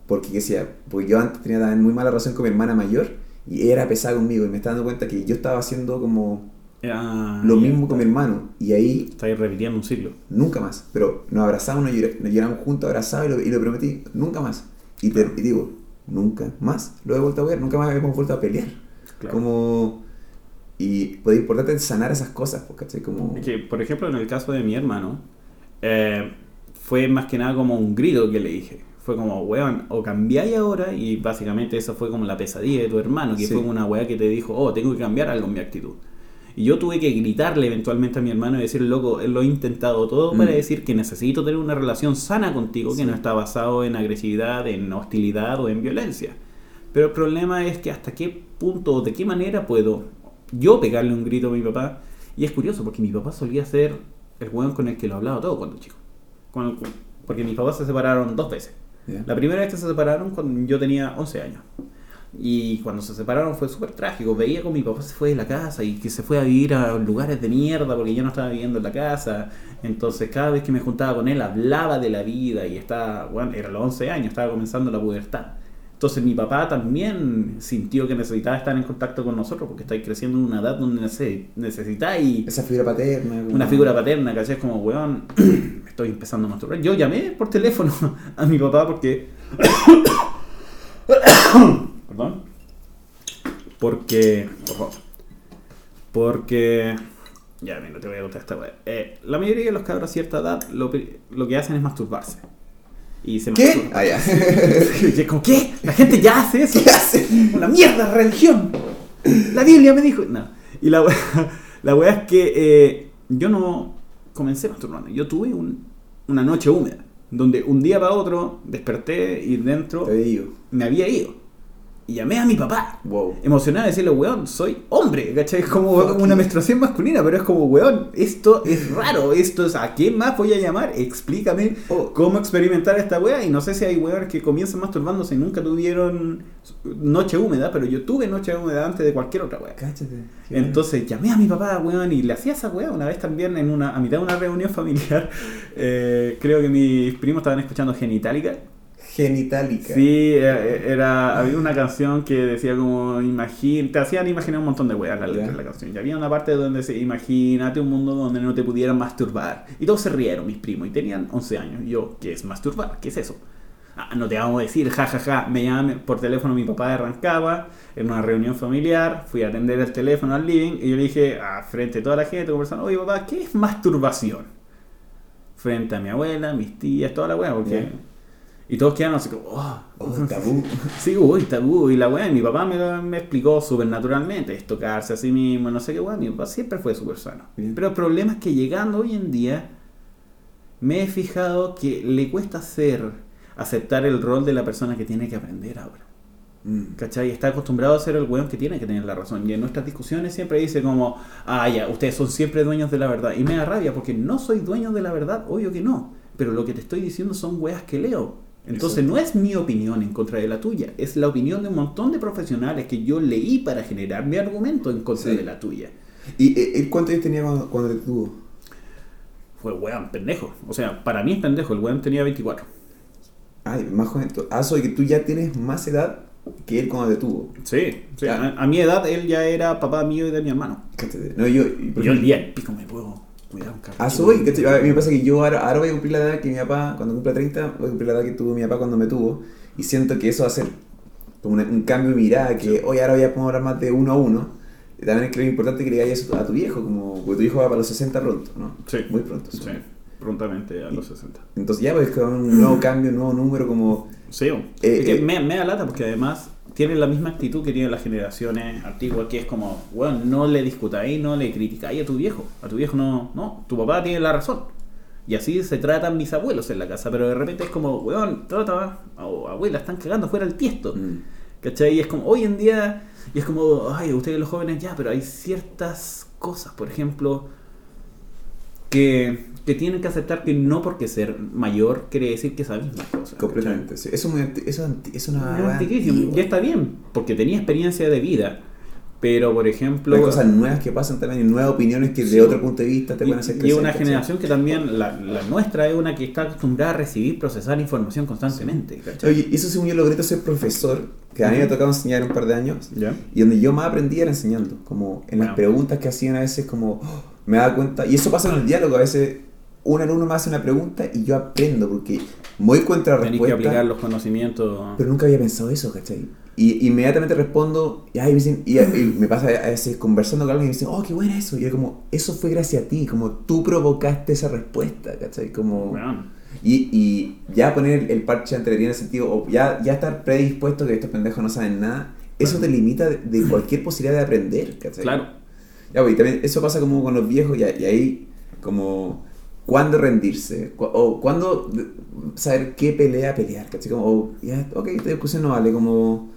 Porque decía, porque yo antes tenía muy mala relación con mi hermana mayor y era pesada conmigo y me estaba dando cuenta que yo estaba haciendo como Ah, Lo mismo con mi hermano. Y ahí Estáis repitiendo un ciclo. nunca más. Pero nos abrazamos, nos, lloramos juntos, abrazados y lo, y lo prometí, nunca más. Y, te, y digo, nunca más lo he vuelto a ver, nunca más hemos vuelto a pelear. Claro. Como. Y es importante sanar esas cosas, pues, ¿cachai? Como. Es que, por ejemplo, en el caso de mi hermano, eh, fue más que nada como un grito que le dije. Fue como, weón, o cambiáis ahora, y básicamente eso fue como la pesadilla de tu hermano, que Sí. fue una weá que te dijo, oh, tengo que cambiar algo en mi actitud. Y yo tuve que gritarle eventualmente a mi hermano y decirle, loco, lo he intentado todo para Mm. decir que necesito tener una relación sana contigo, que no está basado en agresividad, en hostilidad o en violencia. Pero el problema es que hasta qué punto o de qué manera puedo yo pegarle un grito a mi papá. Y es curioso porque mi papá solía ser el weón con el que lo hablaba todo cuando chico. Porque mis papás se separaron dos veces. La primera vez que se separaron cuando yo tenía 11 años. Y cuando se separaron fue súper trágico. Veía como mi papá se fue de la casa y que se fue a vivir a lugares de mierda porque yo no estaba viviendo en la casa. Entonces cada vez que me juntaba con él hablaba de la vida y estaba, bueno, era los 11 años, estaba comenzando la pubertad. Entonces mi papá también sintió que necesitaba estar en contacto con nosotros porque estáis creciendo en una edad donde nece- necesitáis Esa figura paterna. una figura paterna, ¿cachai? Es como, weón, me <coughs> estoy empezando a masturbar. Yo llamé por teléfono <laughs> a mi papá porque... <coughs> Perdón. Porque... por favor. Porque... Ya, mira, te voy a contar esta weá. Eh, la mayoría de los cabros a cierta edad lo, lo que hacen es masturbarse. Y se ¿Qué? Ah, ya. <laughs> Y es como, ¿qué? La gente ya hace eso. ¿Qué hace? Una mierda, religión. La Biblia me dijo. No. Y la wea, <laughs> la wea es que eh, yo no comencé masturbarme. Yo tuve un- una noche húmeda. Donde un día para otro desperté y dentro Te digo. me había ido. Y llamé a mi papá. Wow. Emocionado de decirle, weón, soy hombre, ¿cachai? Es como Fuck una you. menstruación masculina, pero es como, weón, esto es <laughs> raro, esto es, ¿a quién más voy a llamar? Explícame Oh. cómo experimentar esta weá. Y no sé si hay weones que comienzan masturbándose y nunca tuvieron noche húmeda, pero yo tuve noche húmeda antes de cualquier otra weá. Cáchate. Entonces llamé a mi papá, weón, y le hacía esa weá una vez también en una, a mitad de una reunión familiar. <laughs> eh, creo que mis primos estaban escuchando Genitalica. Genitálica. Sí, eh, era, había una canción que decía como, imagín, te hacían imaginar un montón de weas la letra de la canción. Y había una parte donde se, imagínate un mundo donde no te pudieran masturbar. Y todos se rieron, mis primos, y tenían 11 años. Y yo, ¿qué es masturbar? ¿Qué es eso? Ah, no te vamos a decir, jajaja. Ja, ja. Me llama por teléfono mi papá de Rancagua, en una reunión familiar. Fui a atender el teléfono al living y yo le dije, ah, frente a toda la gente conversando, oye papá, ¿qué es masturbación? Frente a mi abuela, mis tías, toda la wea, porque. Y todos quedaron así como, oh, Oh, <laughs> tabú. Sí, uy, tabú. Y la weá, mi papá me, lo- me explicó súper naturalmente, es tocarse a sí mismo, no sé qué weá. Mi papá siempre fue súper sano. Bien. Pero el problema es que llegando hoy en día, me he fijado que le cuesta hacer, aceptar el rol de la persona que tiene que aprender ahora. Mm. ¿Cachai? Está acostumbrado a ser el weón que tiene que tener la razón. Y en nuestras discusiones siempre dice como, ah, ya, ustedes son siempre dueños de la verdad. Y me da rabia porque no soy dueño de la verdad, obvio que no. Pero lo que te estoy diciendo son weas que leo. Entonces Exacto. no es mi opinión en contra de la tuya, es la opinión de un montón de profesionales que yo leí para generar mi argumento en contra Sí. de la tuya. ¿Y eh, él cuántos años tenía cuando, cuando te tuvo? Fue weón, pendejo. O sea, para mí es pendejo, el weón tenía 24. Ay, más joven. Ah, soy que tú ya tienes más edad que él cuando te tuvo. Sí, sí. A, a mi edad él ya era papá mío y de mi hermano. No, yo. Yo el día del pico me puedo. Ah, soy, ¿cachai? A mí me pasa que yo ahora, ahora voy a cumplir la edad que mi papá, cuando cumpla 30, voy a cumplir la edad que tuvo mi papá cuando me tuvo. Y siento que eso va a ser como un cambio de mirada, que hoy ahora ya podemos hablar más de uno a uno. Y también creo que es importante que le digas eso a tu viejo, como, porque tu hijo va para los 60 pronto, ¿no? Sí. Muy pronto. Sí, prontamente a los 60. Entonces ya, pues, con un nuevo cambio, un nuevo número, como... Sí, Eh, es que eh. me, me da lata porque además tienen la misma actitud que tienen las generaciones antiguas, que es como, bueno, no le discutáis, no le criticáis a tu viejo. A tu viejo no, no, tu papá tiene la razón. Y así se tratan mis abuelos en la casa, pero de repente es como, weón, trata, o abuela, están cagando fuera el tiesto. mm, ¿Cachai? Y es como, hoy en día, y es como, ay, ustedes los jóvenes ya, pero hay ciertas cosas, por ejemplo, que, que tienen que aceptar que no porque ser mayor quiere decir que sabes más cosas. completamente. sí. Eso, es muy anti- eso es anti- es una... Es. Ya está bien, porque tenía experiencia de vida. Pero, por ejemplo... Hay cosas nuevas que pasan también y nuevas opiniones que de otro punto de vista te pueden hacer Y una generación que también, la, la, nuestra, es una que está acostumbrada a recibir, procesar información constantemente. Oye, eso según yo logré ser profesor, que a mí me ha tocado enseñar un par de años, y donde yo más aprendí era enseñando, como en las preguntas que hacían a veces, como oh, me daba cuenta, y eso pasa en el diálogo, a veces un alumno me hace una pregunta y yo aprendo, porque cuenta de la respuesta. que aplicar los conocimientos. Pero nunca había pensado eso, ¿cachai? Y inmediatamente respondo, y, y, me pasa a veces conversando con alguien y me dicen, oh, qué buena eso. Y yo como, eso fue gracias a ti, como tú provocaste esa respuesta, ¿cachai? Como... Y, y, ya poner el parche entre ti en el sentido, o ya, ya estar predispuesto que estos pendejos no saben nada, eso te limita de, cualquier posibilidad de aprender, ¿cachai? Claro. Ya, pues, y también eso pasa como con los viejos, y, ahí como cuándo rendirse, o cuándo saber qué pelea pelear, ¿cachai? Como, oh, ya, ok, esta discusión no vale, como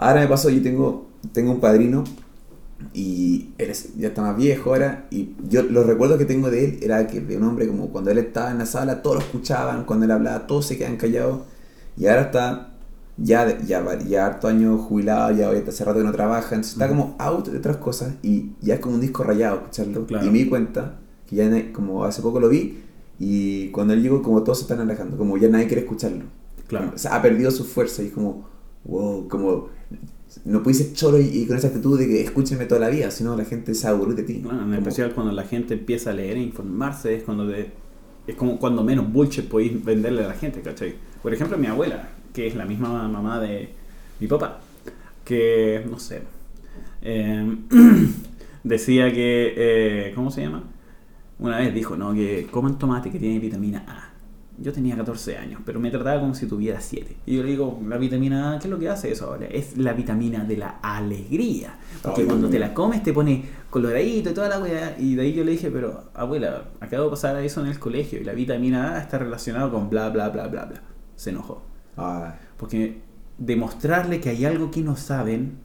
Ahora me pasó, yo tengo, tengo un padrino y él ya está más viejo ahora y yo los recuerdos que tengo de él era que de un hombre como cuando él estaba en la sala todos lo escuchaban, cuando él hablaba todos se quedan callados y ahora está ya, ya, ya harto años jubilado, ya hace rato que no trabaja, entonces está como out de otras cosas y ya es como un disco rayado escucharlo. Y me di cuenta que ya como hace poco lo vi y cuando él llegó como todos se están alejando, como ya nadie quiere escucharlo. Claro. O sea, ha perdido su fuerza y como, wow, como no puedes ser choro y, con esa actitud de que escúchenme toda la vida, sino la gente se aburre de ti. en especial cuando la gente empieza a leer e informarse, es cuando es como cuando menos bullshit podéis venderle a la gente, ¿cachai? Por ejemplo, mi abuela, que es la misma mamá de mi papá, que, no sé, em, <clears throat> decía que, eh, ¿cómo se llama? Una vez dijo, no, que coman tomate que tiene vitamina A yo tenía 14 años, pero me trataba como si tuviera 7. Y yo le digo, la vitamina A, ¿qué es lo que hace eso ahora? Es la vitamina de la alegría. Porque cuando te la comes te pone coloradito y toda la weá. Y de ahí yo le dije, pero abuela, acabo de pasar eso en el colegio y la vitamina A está relacionada con bla, bla, bla, bla, bla. Se enojó. Porque demostrarle que hay algo que no saben,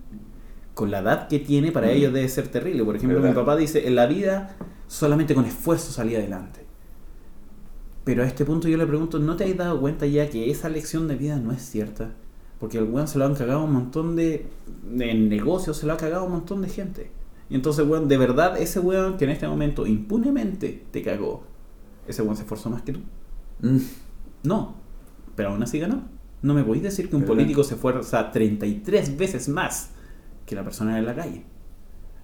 con la edad que tiene, para ellos debe ser terrible. Por ejemplo, mi papá dice, en la vida solamente con esfuerzo salía adelante. Pero a este punto yo le pregunto, ¿no te has dado cuenta ya que esa lección de vida no es cierta? Porque el weón se lo han cagado un montón de... En negocios se lo ha cagado un montón de gente. Y entonces, weón, de verdad, ese weón que en este momento impunemente te cagó, ese weón se esforzó más que tú. Mm. No, pero aún así ganó. No me podéis decir que un político se esfuerza 33 veces más que la persona en la calle.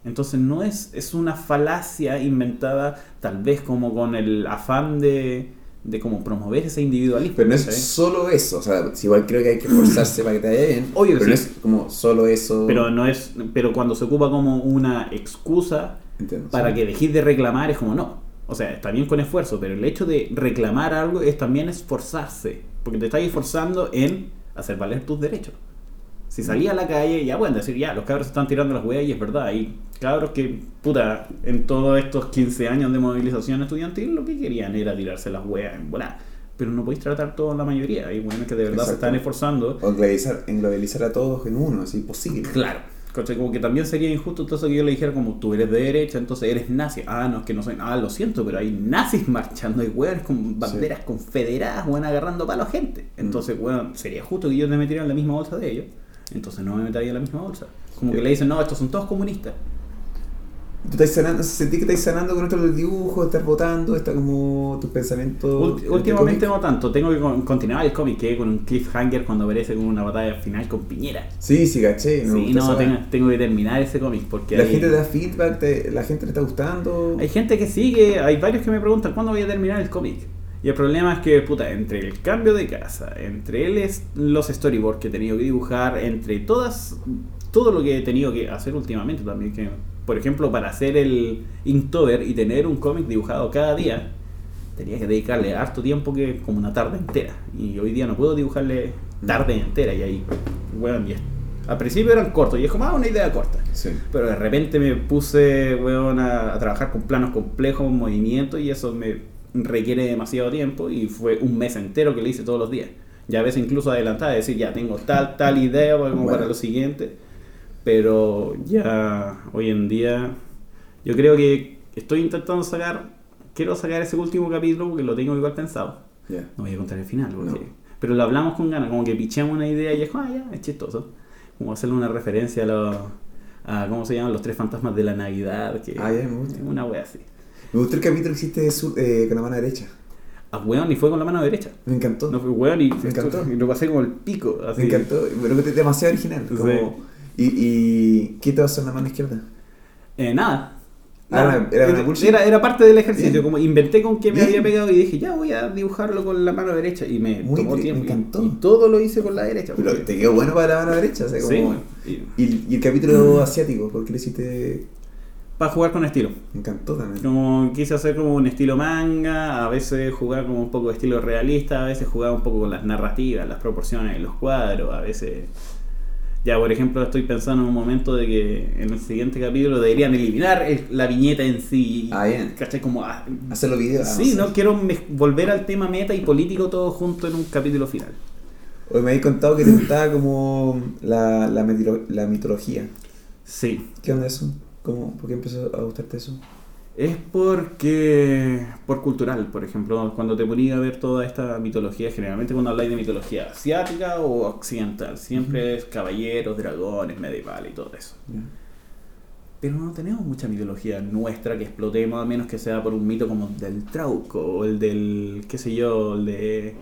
Entonces no es, es una falacia inventada tal vez como con el afán de, de cómo promover ese individualismo. Pero no es solo eso, o sea, igual creo que hay que esforzarse para que te vaya bien, Oye, pero no es como solo eso. Pero no es, pero cuando se ocupa como una excusa para que dejes de reclamar es como no. O sea, está bien con esfuerzo, pero el hecho de reclamar algo es también esforzarse, porque te estás esforzando en hacer valer tus derechos. Si salía a la calle, ya pueden decir, ya, los cabros están tirando las huellas y es verdad. Hay cabros que, puta, en todos estos 15 años de movilización estudiantil, lo que querían era tirarse las huellas en volar. Pero no podéis tratar toda la mayoría. Hay buenos que de verdad se están esforzando. O globalizar, a todos en uno, es imposible. Claro. Como que también sería injusto entonces que yo le dijera como tú eres de derecha, entonces eres nazi. Ah, no, es que no soy. Ah, lo siento, pero hay nazis <laughs> marchando, hay weones con banderas confederadas, weón, agarrando palo a gente. Entonces, bueno, sería justo que yo me metiera en la misma bolsa de ellos entonces no me metería en la misma bolsa. Como que le dicen, no, estos son todos comunistas. ¿Tú estás sanando, sentí que estás sanando con esto del dibujo, estar votando, está como tus pensamientos? últimamente no tanto, tengo que continuar el cómic que con un cliffhanger cuando aparece con una batalla final con Piñera. Sí, sí, caché. sí, no, tengo, que terminar ese cómic porque... La gente da feedback, la gente le está gustando. Hay gente que sigue, hay varios que me preguntan, ¿cuándo voy a terminar el cómic? Y el problema es que, puta, entre el cambio de casa, entre él los storyboards que he tenido que dibujar, entre todas, todo lo que he tenido que hacer últimamente también, que, por ejemplo, para hacer el Inktober y tener un cómic dibujado cada día, tenía que dedicarle harto tiempo que como una tarde entera. Y hoy día no puedo dibujarle tarde entera y ahí, bueno, y al principio eran cortos y es como, ah, una idea corta. Pero de repente me puse, bueno, a, a trabajar con planos complejos, movimientos y eso me requiere demasiado tiempo y fue un mes entero que le hice todos los días. Ya a veces incluso adelantada, decir, ya tengo tal, tal idea como para lo siguiente. Pero ya hoy en día yo creo que estoy intentando sacar, quiero sacar ese último capítulo porque lo tengo igual pensado. No voy a contar el final, pero lo hablamos con ganas, como que pichamos una idea y es, ah, ya, es chistoso. Como hacerle una referencia a los a, ¿cómo se llaman? Los tres fantasmas de la Navidad. Que Ah, ya, me gusta. Una wea así. Me gustó el capítulo que hiciste de eh, con la mano derecha. Ah, weón, y fue con la mano derecha. Me encantó. No fue weón y, Me encantó. y lo pasé como el pico. Así. Me encantó. Pero que es demasiado original. Sí. Y, ¿Y qué te pasó en la mano izquierda? Eh, nada. Ah, Nada. era era, era, era parte del ejercicio, Bien. como inventé con qué me Bien. había pegado y dije, ya voy a dibujarlo con la mano derecha y me Muy tomó tiempo. me y- encantó. Y, todo lo hice con la derecha. Pero porque- te quedó bueno para la mano derecha. O sea, como... Sí, bueno, y- y, y el capítulo asiático, ¿por qué lo hiciste? para jugar con estilo. Me encantó también. Como quise hacer como un estilo manga, a veces jugar como un poco de estilo realista, a veces jugar un poco con las narrativas, las proporciones los cuadros, a veces... Ya, por ejemplo, estoy pensando en un momento de que en el siguiente capítulo deberían eliminar el- la viñeta en sí. Ah, bien. ¿Cachai? Como... ah, Hacerlo video. ah, sí, no quiero volver al tema meta y político todo junto en un capítulo final. Hoy me habéis contado que te gustaba como la, la, la mitología. Sí. ¿Qué onda eso? ¿Cómo, ¿Por qué empezó a gustarte eso? Es porque, por cultural, por ejemplo, cuando te ponía a ver toda esta mitología, generalmente cuando habláis de mitología asiática o occidental, siempre es caballeros, dragones, medieval y todo eso. Pero no tenemos mucha mitología nuestra que explotemos, a menos que sea por un mito como el del Trauco o el del, qué sé yo, el de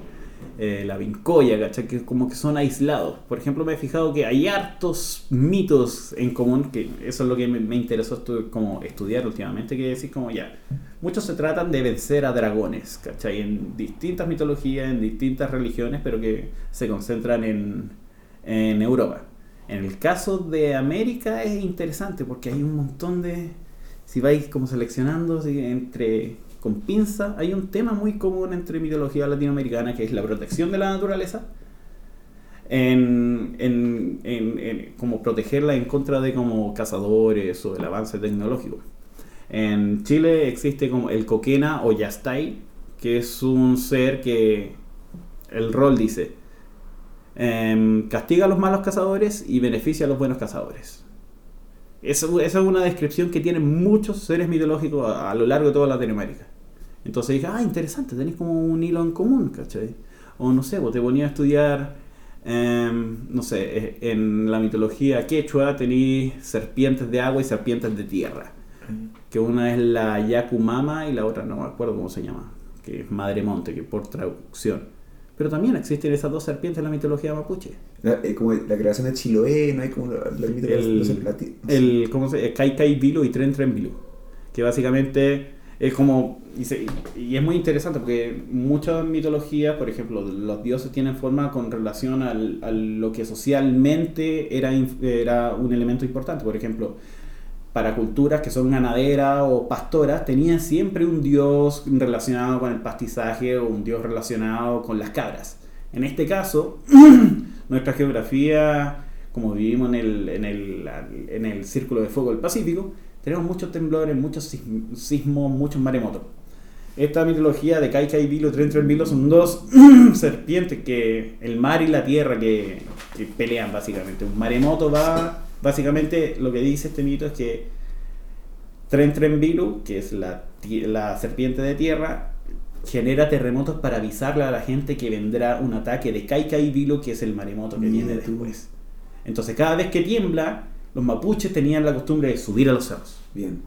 eh, la Vincoya, ¿cachai? Que como que son aislados. Por ejemplo, me he fijado que hay hartos mitos en común, que eso es lo que me, interesó estudiar últimamente, que decir como ya, muchos se tratan de vencer a dragones, ¿cachai? En distintas mitologías, en distintas religiones, pero que se concentran en, Europa. En el caso de América es interesante porque hay un montón de... Si vais como seleccionando entre con pinza, hay un tema muy común entre mitología latinoamericana que es la protección de la naturaleza. En, en- en- como protegerla en contra de como cazadores o el avance tecnológico. En Chile existe como el coquena o yastay, que es un ser que el rol dice em, castiga a los malos cazadores y beneficia a los buenos cazadores. Eso- esa es una descripción que tienen muchos seres mitológicos a, lo largo de toda Latinoamérica. Entonces dije, ah, interesante, tenéis como un hilo en común, ¿cachai? O no sé, vos te ponías a estudiar, em, no sé, eh, en la mitología quechua tenéis serpientes de agua y serpientes de tierra. Que una es la Yakumama y la otra no me acuerdo cómo se llama, que es Madre Monte, que por traducción. Pero también existen esas dos serpientes en la mitología mapuche. La, eh, como la creación de Chiloé, no hay como la, la El- sé. el ¿cómo se Kai Kai Bilu y Tren Tren Bilu. Que básicamente es como. Y, se- y es muy interesante porque muchas mitologías, por ejemplo, los dioses tienen forma con relación al- a lo que socialmente era, era un elemento importante. Por ejemplo, para culturas que son ganaderas o pastoras, tenían siempre un dios relacionado con el pastizaje o un dios relacionado con las cabras. En este caso, <clears throat> nuestra geografía, como vivimos en el, en el, en el círculo de fuego del Pacífico, tenemos muchos temblores, muchos sism- sismos, muchos maremotos. Esta mitología de Kai Kai Vilo, Tren Tren Vilo son dos <clears throat> serpientes que el mar y la tierra que, que pelean básicamente. Un maremoto va, básicamente lo que dice este mito es que Tren Tren Vilo, que es la, la serpiente de tierra, genera terremotos para avisarle a la gente que vendrá un ataque de Kai Kai Vilo, que es el maremoto que Mira viene después. Entonces cada vez que tiembla, los mapuches tenían la costumbre de subir a los cerros. Bien.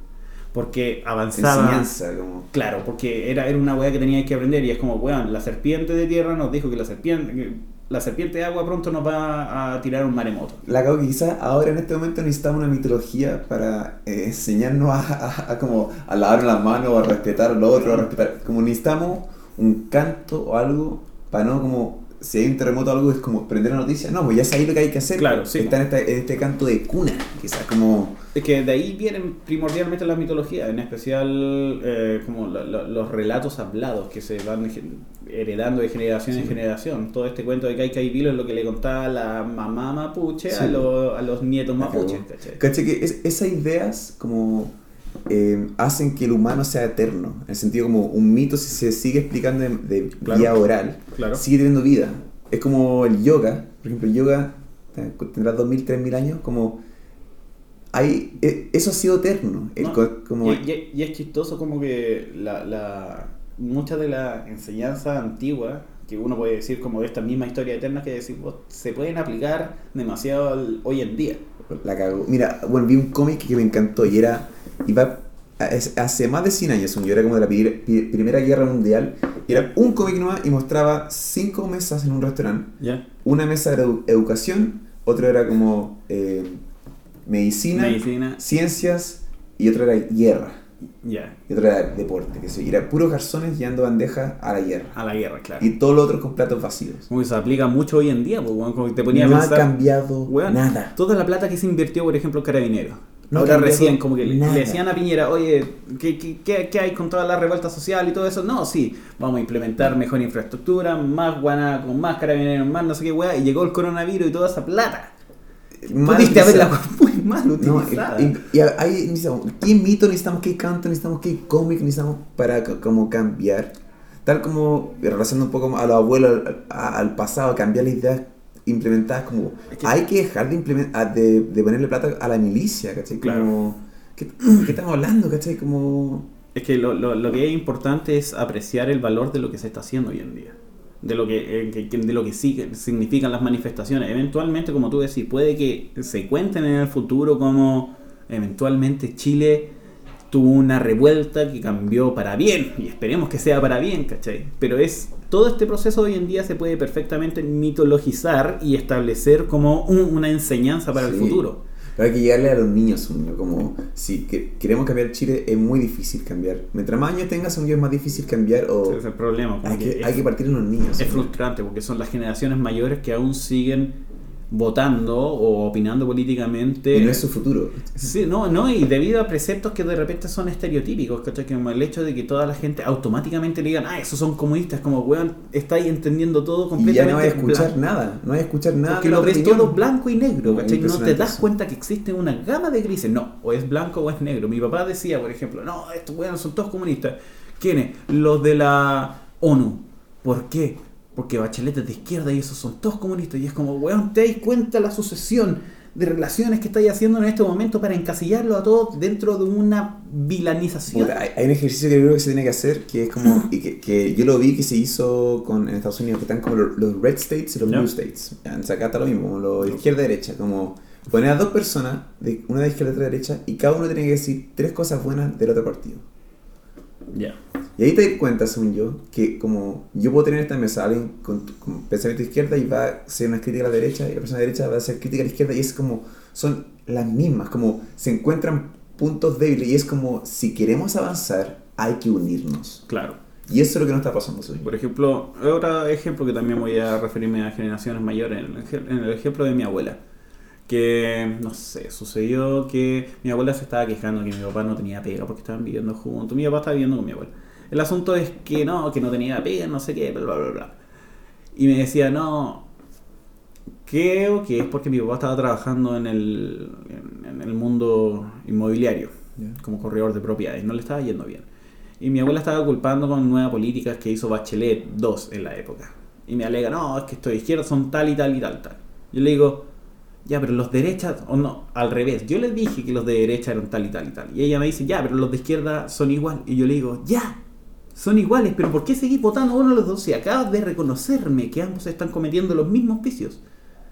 Porque avanzaban. Enseñanza, como. Claro, porque era, era una weá que teníais que aprender y es como, weón, la serpiente de tierra nos dijo que la serpiente, la serpiente de agua pronto nos va a tirar un maremoto. La cago que quizás ahora en este momento necesitamos una mitología para eh, enseñarnos a, a- como a lavar las manos, a respetar al otro, a respetar. Como necesitamos un canto o algo para no como si hay un terremoto o algo es como prender la noticia. No, pues ya sabéis lo que hay que hacer. Claro, pues. sí. Está en este, en este canto de cuna, quizás como. Es que de ahí vienen primordialmente la mitología, en especial eh, como la- la- los relatos hablados que se van heredando de generación en generación. Todo este cuento de Kai Kai Vilo es lo que le contaba la mamá mapuche a, lo- a los nietos mapuches. ¿Cachai? Que es- esas ideas como eh, hacen que el humano sea eterno. En el sentido como un mito si se sigue explicando de, de Claro. vía oral, Claro. sigue teniendo vida. Es como el yoga. Por ejemplo, el yoga tendrá 2000, 3000 años. Como hay, e- eso ha sido eterno. El No, co- como, Y, y- y es chistoso como que la, la- mucha de la enseñanza antigua que uno puede decir como de esta misma historia eterna que decimos, se pueden aplicar demasiado hoy en día. La cago. Mira, bueno, vi un cómic que me encantó y era, iba hace más de 100 años, yo era como de la Primera Guerra Mundial, y era un cómic nomás y mostraba cinco mesas en un restaurante. Una mesa era educación, otra era como eh, medicina, ciencias y otra era guerra. Y otra era deporte, que se era puros garzones llevando bandejas a la guerra. A la guerra, claro. Y todo lo otro con platos vacíos. Como se aplica mucho hoy en día, pues, te ponía no ha cambiado nada. Toda la plata que se invirtió, por ejemplo, en carabineros no, Ahora recién, como que le, decían a Piñera, oye, ¿qué, qué, qué, hay con toda la revuelta social y todo eso? No, sí, vamos a implementar mejor infraestructura, más guana, con más carabineros, más no sé qué weá, y llegó el coronavirus y toda esa plata. Pudiste haberla mal utilizada. No, y, y hay, necesitamos, ¿qué mito necesitamos? ¿Qué canto necesitamos? ¿Qué cómic necesitamos para como cambiar? Tal como, relacionando un poco a los abuelos, al, al pasado, cambiar las ideas implementadas como... hay que dejar de, implementar, de, de, ponerle plata a la milicia, ¿cachai? Como, ¿qué, estamos hablando, cachai? Como... Es que lo, lo, lo, que es importante es apreciar el valor de lo que se está haciendo hoy en día. De lo que, eh, de lo que sí, significan las manifestaciones. Eventualmente, como tú decís, puede que se cuenten en el futuro como eventualmente Chile tuvo una revuelta que cambió para bien, y esperemos que sea para bien, ¿cachai? Pero es todo este proceso hoy en día se puede perfectamente mitologizar y establecer como una enseñanza para el futuro. Pero hay que llegarle a los niños, un como si queremos cambiar Chile es muy difícil cambiar. Mientras más años tengas, un es más difícil cambiar o... Es el problema. Hay que, hay que partir en los niños. Es frustrante porque son las generaciones mayores que aún siguen votando o opinando políticamente. Y no es su futuro. Sí, no, no, y debido a preceptos que de repente son estereotípicos, ¿cachai? Como el hecho de que toda la gente automáticamente le digan, ah, esos son comunistas, como, weón, estáis entendiendo todo completamente. Y ya no hay a escuchar nada, no hay a escuchar nada. Porque lo ves todo blanco y negro, ¿cachai? No te das cuenta que existe una gama de grises, no, o es blanco o es negro. Mi papá decía, por ejemplo, no, estos weón son todos comunistas. ¿Quiénes? Los de la ONU. ¿Por qué? Porque Bachelet es de izquierda y esos son todos comunistas. Y es como, weón, ¿te dais cuenta la sucesión de relaciones que estáis haciendo en este momento para encasillarlo a todos dentro de una vilanización? hay, un ejercicio que creo que se tiene que hacer, que es como, <gasps> y que, yo lo vi que se hizo con, en Estados Unidos, que están como los, red states y los blue states. Acá está lo mismo, como lo de izquierda y derecha, como poner a dos personas, de, una de izquierda y otra de derecha, y cada uno tiene que decir tres cosas buenas del otro partido. Ya. Y ahí te das cuenta, según yo, que como yo puedo tener esta mesa, alguien con, pensamiento izquierda y va a hacer una crítica a la derecha, y la persona de derecha va a hacer crítica a la izquierda, y es como, son las mismas, como se encuentran puntos débiles, y es como, si queremos avanzar, hay que unirnos. Claro. Y eso es lo que no está pasando hoy. Por ejemplo, otro ejemplo que también voy a referirme a generaciones mayores, en el ejemplo de mi abuela que, no sé, sucedió que mi abuela se estaba quejando que mi papá no tenía pega porque estaban viviendo juntos. Mi papá estaba viviendo con mi abuela. El asunto es que no, que no tenía pega, no sé qué, bla, bla, bla. Y me decía, no, creo que es porque mi papá estaba trabajando en el, en, el mundo inmobiliario, como corredor de propiedades, no le estaba yendo bien. Y mi abuela estaba culpando con nuevas políticas que hizo Bachelet 2 en la época. Y me alega, no, es que estos de izquierda son tal y tal y tal, tal. Yo le digo, ya, pero los de derecha, o no, al revés. Yo le dije que los de derecha eran tal y tal y tal. Y ella me dice, ya, pero los de izquierda son igual. Y yo le digo, ya, son iguales, pero ¿por qué seguir votando uno de los dos si acabas de reconocerme que ambos están cometiendo los mismos vicios?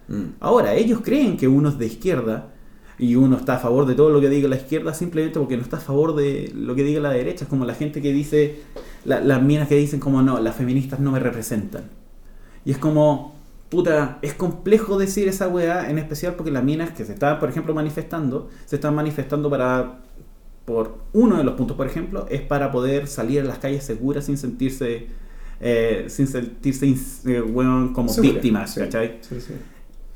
Mm. Ahora, ellos creen que uno es de izquierda y uno está a favor de todo lo que diga la izquierda simplemente porque no está a favor de lo que diga la derecha. Es como la gente que dice, las minas que dicen como no, las feministas no me representan. Y es como, puta, es complejo decir esa weá, en especial porque las minas que se están, por ejemplo, manifestando, se están manifestando para, por uno de los puntos, por ejemplo, es para poder salir a las calles seguras sin sentirse, eh, sin sentirse eh, como víctimas, ¿cachai? Sí, sí.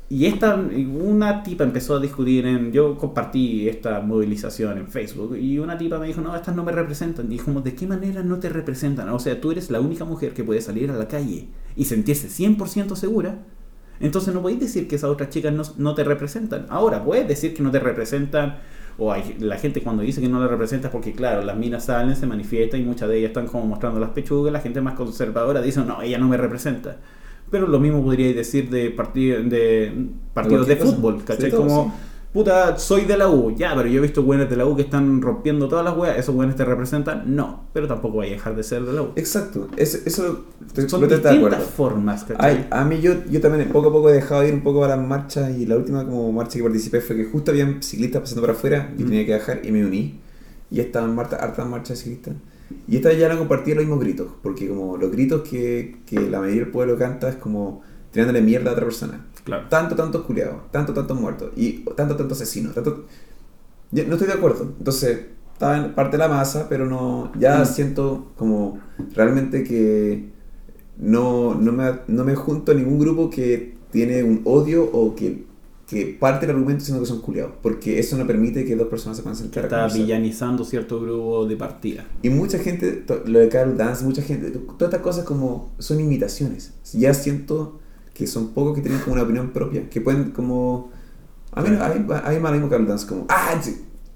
Y esta, una tipa empezó a discutir en, yo compartí esta movilización en Facebook y una tipa me dijo, no, estas no me representan. Y como, ¿de qué manera no te representan? O sea, tú eres la única mujer que puede salir a la calle y sentirse 100% segura. Entonces no podéis decir que esas otras chicas no, no, te representan. Ahora, puedes decir que no te representan, o hay, la gente cuando dice que no le representas, porque claro, las minas salen, se manifiestan y muchas de ellas están como mostrando las pechugas, la gente más conservadora dice, no, ella no me representa. Pero lo mismo podría decir de, partido, de partidos de fútbol, ¿cachai? Como puta, soy de la U, ya, pero yo he visto weones de la U que están rompiendo todas las weas, ¿esos weones te representan? No, pero tampoco vaya a dejar de ser de la U. Exacto, eso, eso te- Son de distintas acuerdo. formas, ¿cachai? Ay, a mí yo, yo también poco a poco he dejado de ir un poco a las marchas y la última como marcha que participé fue que justo habían ciclistas pasando por afuera y Mm. tenía que bajar y me uní. Y estaban hartas marchas de ciclistas. Y esta vez ya no compartía los mismos gritos, porque como los gritos que, que la mayoría del pueblo canta es como tirándole mierda a otra persona. Claro. Tanto, tantos culiados, tanto, tantos muertos y tanto, tanto asesinos. Tanto... Yo no estoy de acuerdo. Entonces, estaba en parte de la masa, pero no ya Mm. siento como realmente que no, no, me, no me junto a ningún grupo que tiene un odio o que, que parte del argumento diciendo que son culiados. Porque eso no permite que dos personas se puedan sentar está villanizando cierto grupo de partida. Y mucha gente, lo de Carol Dance, mucha gente, todas estas cosas como son imitaciones. Ya siento que son pocos que tienen como una opinión propia, que pueden como... A mí, a mí, a mí me mismo Carol Dance, como, ah,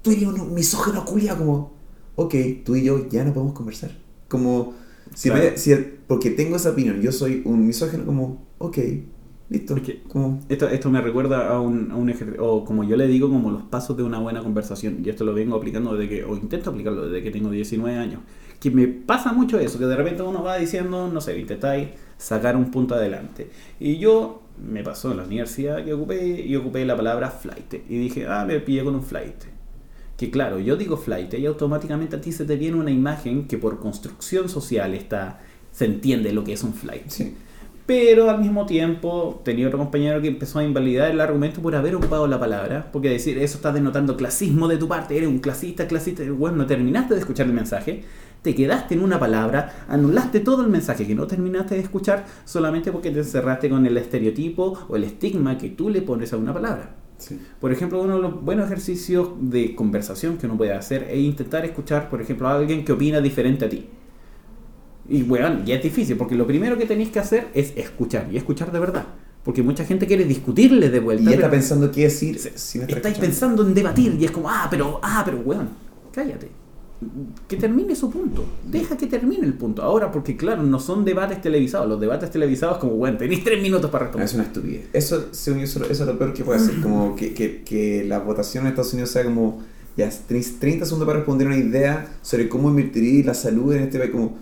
tú eres un misógino culiao, como, ok, tú y yo ya no podemos conversar. Como, si, Claro. me- si porque tengo esa opinión, yo soy un misógino, como, ok, listo. Es que- como, Esto, esto me recuerda a un, a un ejercicio, o como yo le digo, como los pasos de una buena conversación. Y esto lo vengo aplicando desde que, o intento aplicarlo desde que tengo 19 años. Que me pasa mucho eso, que de repente uno va diciendo, no sé, intentáis sacar un punto adelante. Y yo, me pasó en la universidad que ocupé, y ocupé la palabra flight. Y dije, ah, me pillé con un flight. Que claro, yo digo flight y automáticamente a ti se te viene una imagen que por construcción social está, se entiende lo que es un flight. sí. Pero al mismo tiempo tenía otro compañero que empezó a invalidar el argumento por haber ocupado la palabra, porque decir eso está denotando clasismo de tu parte, eres un clasista, clasista, bueno, no terminaste de escuchar el mensaje, te quedaste en una palabra, anulaste todo el mensaje que no terminaste de escuchar solamente porque te encerraste con el estereotipo o el estigma que tú le pones a una palabra. sí. Por ejemplo, uno de los buenos ejercicios de conversación que uno puede hacer es intentar escuchar, por ejemplo, a alguien que opina diferente a ti. Y bueno, ya es difícil, porque lo primero que tenéis que hacer es escuchar, y escuchar de verdad. Porque mucha gente quiere discutirle de Y vuelta. ya está pensando qué decir si no está estáis escuchando. pensando en debatir, y es como, ah, pero, ah, pero, weón, cállate. Que termine su punto. Deja que termine el punto. Ahora, porque claro, no son debates televisados. Los debates televisados, como, bueno, tenéis tres minutos para Ah, responder. Es una estupidez. Eso, según yo, eso, eso es lo peor que puede hacer. Como que, que, que la votación en Estados Unidos sea como. Ya, tenéis 30 segundos para responder una idea sobre cómo invertir la salud en este país. Como,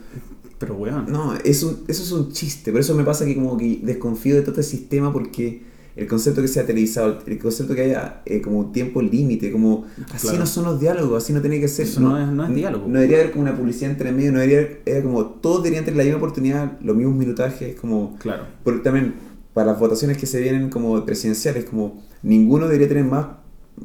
Pero, weón. no, es un- eso es un chiste. Por eso me pasa que como que desconfío de todo este sistema porque el concepto que sea televisado, el concepto que haya eh, como tiempo límite, como así Claro. no son los diálogos, así no tiene que ser. Eso no es- no es diálogo. No debería haber como una publicidad entre medio, no debería haber, era como todos deberían tener la misma oportunidad, los mismos minutajes, como Claro. porque también para las votaciones que se vienen como presidenciales, como ninguno debería tener más,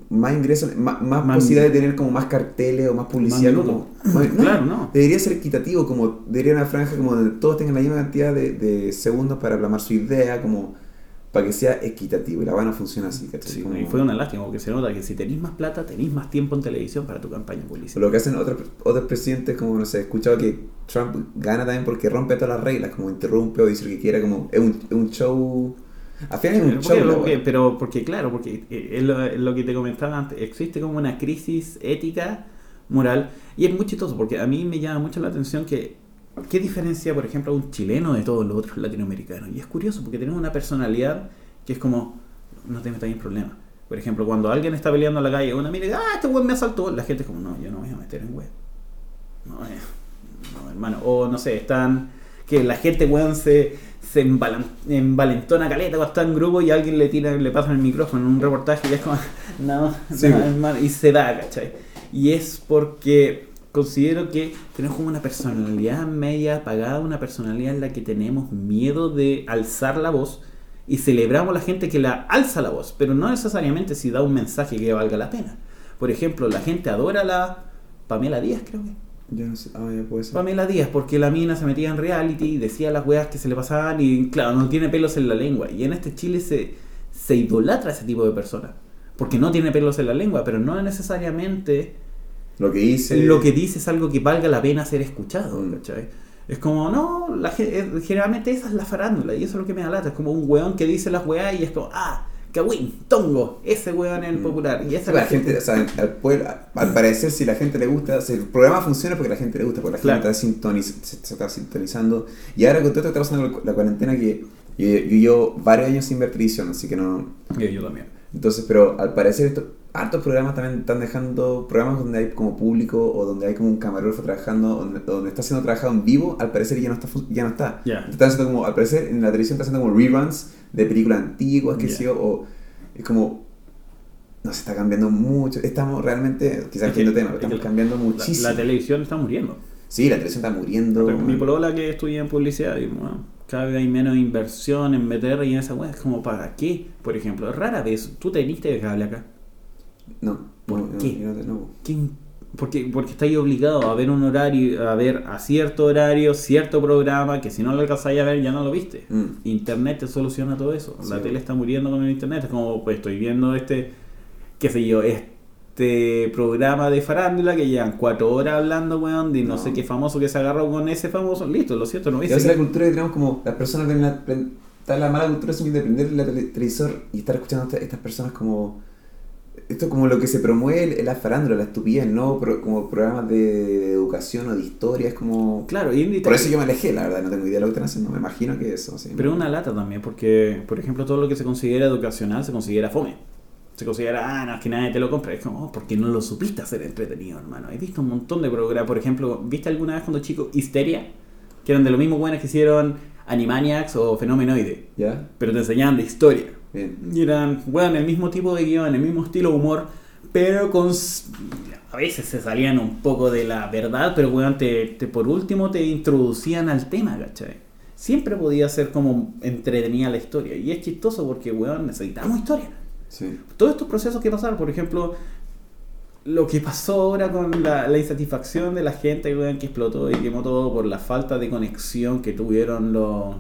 más ingresos, más, más Más- posibilidad de tener como más carteles o más publicidad. Más <clears throat> como, más- Claro, no. Debería ser equitativo, como debería una franja como donde todos tengan la misma cantidad de, de segundos para plasmar su idea, como para que sea equitativo. Y la vaina funciona así, ¿cachai? Sí, Como- y fue una lástima porque se nota que si tenéis más plata, tenéis más tiempo en televisión para tu campaña política. lo que hacen otros, otros presidentes, como no sé, he escuchado que Trump gana también porque rompe todas las reglas, como interrumpe o dice lo que quiera, como es un, es un show. Al final es un show. porque, pero porque, claro, porque eh, es lo, es lo que te comentaba antes, existe como una crisis ética, moral, y es muy chistoso porque a mí me llama mucho la atención que, ¿qué diferencia, por ejemplo, a un chileno de todos los otros latinoamericanos? Y es curioso porque tenemos una personalidad que es como, no te metas en problemas. Por ejemplo, cuando alguien está peleando en la calle, una mira, ah, este weón me asaltó, la gente es como, no, yo no me voy a meter en weón. No, eh, no, hermano. O no sé, están. Que la gente, weón, se, se embalan- envalentona caleta cuando está en grupo y alguien le tira, le pasa el micrófono en un reportaje y es como, <laughs> no, Sí, no, y se da, ¿cachai? Y es porque considero que tenemos como una personalidad media apagada, una personalidad en la que tenemos miedo de alzar la voz y celebramos a la gente que la alza la voz, pero no necesariamente si da un mensaje que valga la pena. Por ejemplo, la gente adora a la Pamela Díaz, creo que. Yo no sé, ah, ya puede ser. Pamela Díaz, porque la mina se metía en reality y decía las weas que se le pasaban y claro, no tiene pelos en la lengua. Y en este Chile se, se idolatra a ese tipo de personas. Porque no tiene pelos en la lengua, pero no necesariamente Lo que hice. lo que dice es algo que valga la pena ser escuchado. Mm. ¿cachai? Es como, no, la, eh, generalmente esa es la farándula y eso es lo que me da lata. Es como un weón que dice las weas y es como, ah, Kawin, Tongo, ese weón es el Mm. popular. Y esa es la gente, o sea, al, pueblo, al parecer, si la gente le gusta, si el programa funciona porque la gente le gusta, porque la Claro. gente está sintoniz- se, se está sintonizando. Y ahora con todo esto que está pasando con la cuarentena, que yo, yo llevo varios años sin ver televisión, así que no. Yo, yo también. Entonces, pero al parecer, esto, hartos programas también están dejando programas donde hay como público o donde hay como un camarógrafo trabajando, donde, donde está siendo trabajado en vivo, al parecer ya no está. Ya no está. Están haciendo como, al parecer en la televisión está haciendo como reruns de películas antiguas, que Ya. sé yo, o es como. No se está cambiando mucho. Estamos realmente, quizás Es que- tema, pero es que estamos cambiando muchísimo. la televisión está muriendo. sí, la televisión está muriendo. Mi polola que estudia en publicidad, y, bueno, cada vez hay menos inversión en meter y en esa weá. Es como, ¿para qué? Por ejemplo, rara vez, tú tenés de cable acá. No, ¿Por no, qué? no, no. ¿Quién? Porque, porque estáis obligado a ver un horario, a ver a cierto horario, cierto programa, que si no lo alcanzáis a ver ya no lo viste. Mm. Internet te soluciona todo eso. La tele está muriendo con el internet. Es como, pues estoy viendo este, qué sé yo, este programa de farándula que llevan cuatro horas hablando, weón, de no, No. sé qué famoso que se agarró con ese famoso. Listo, lo siento, no hice. veces la cultura que tenemos como las personas la, está la mala cultura de prender el tele- televisor y estar escuchando a esta- estas personas como esto es como lo que se promueve en la farándula, la estupidez, no Pro- como programas de, de educación o de historia, es como Claro, y por eso yo me alejé, la verdad, no tengo idea de lo que están haciendo, me imagino que eso, sí. Pero una lata también, porque, por ejemplo, todo lo que se considera educacional se considera fome. Se considera, ah, no, es que nadie te lo compra. Es como, oh, porque no lo supiste hacer entretenido, hermano. He visto un montón de programas. Por ejemplo, ¿viste alguna vez cuando chico Histeria? Que eran de los mismos buenos que hicieron Animaniacs o Fenomenoide. ¿Ya? Pero te enseñaban de historia. Y eran, bueno, el mismo tipo de guion, el mismo estilo de humor, pero con... A veces se salían un poco de la verdad, pero weón, te, te- por último te introducían al tema, ¿cachai? Siempre podía ser como entretenida la historia. Y es chistoso porque, weón, necesitamos historia. Sí. Todos estos procesos que pasaron, por ejemplo, lo que pasó ahora con la, la insatisfacción de la gente, weón, que explotó y quemó todo por la falta de conexión que tuvieron los,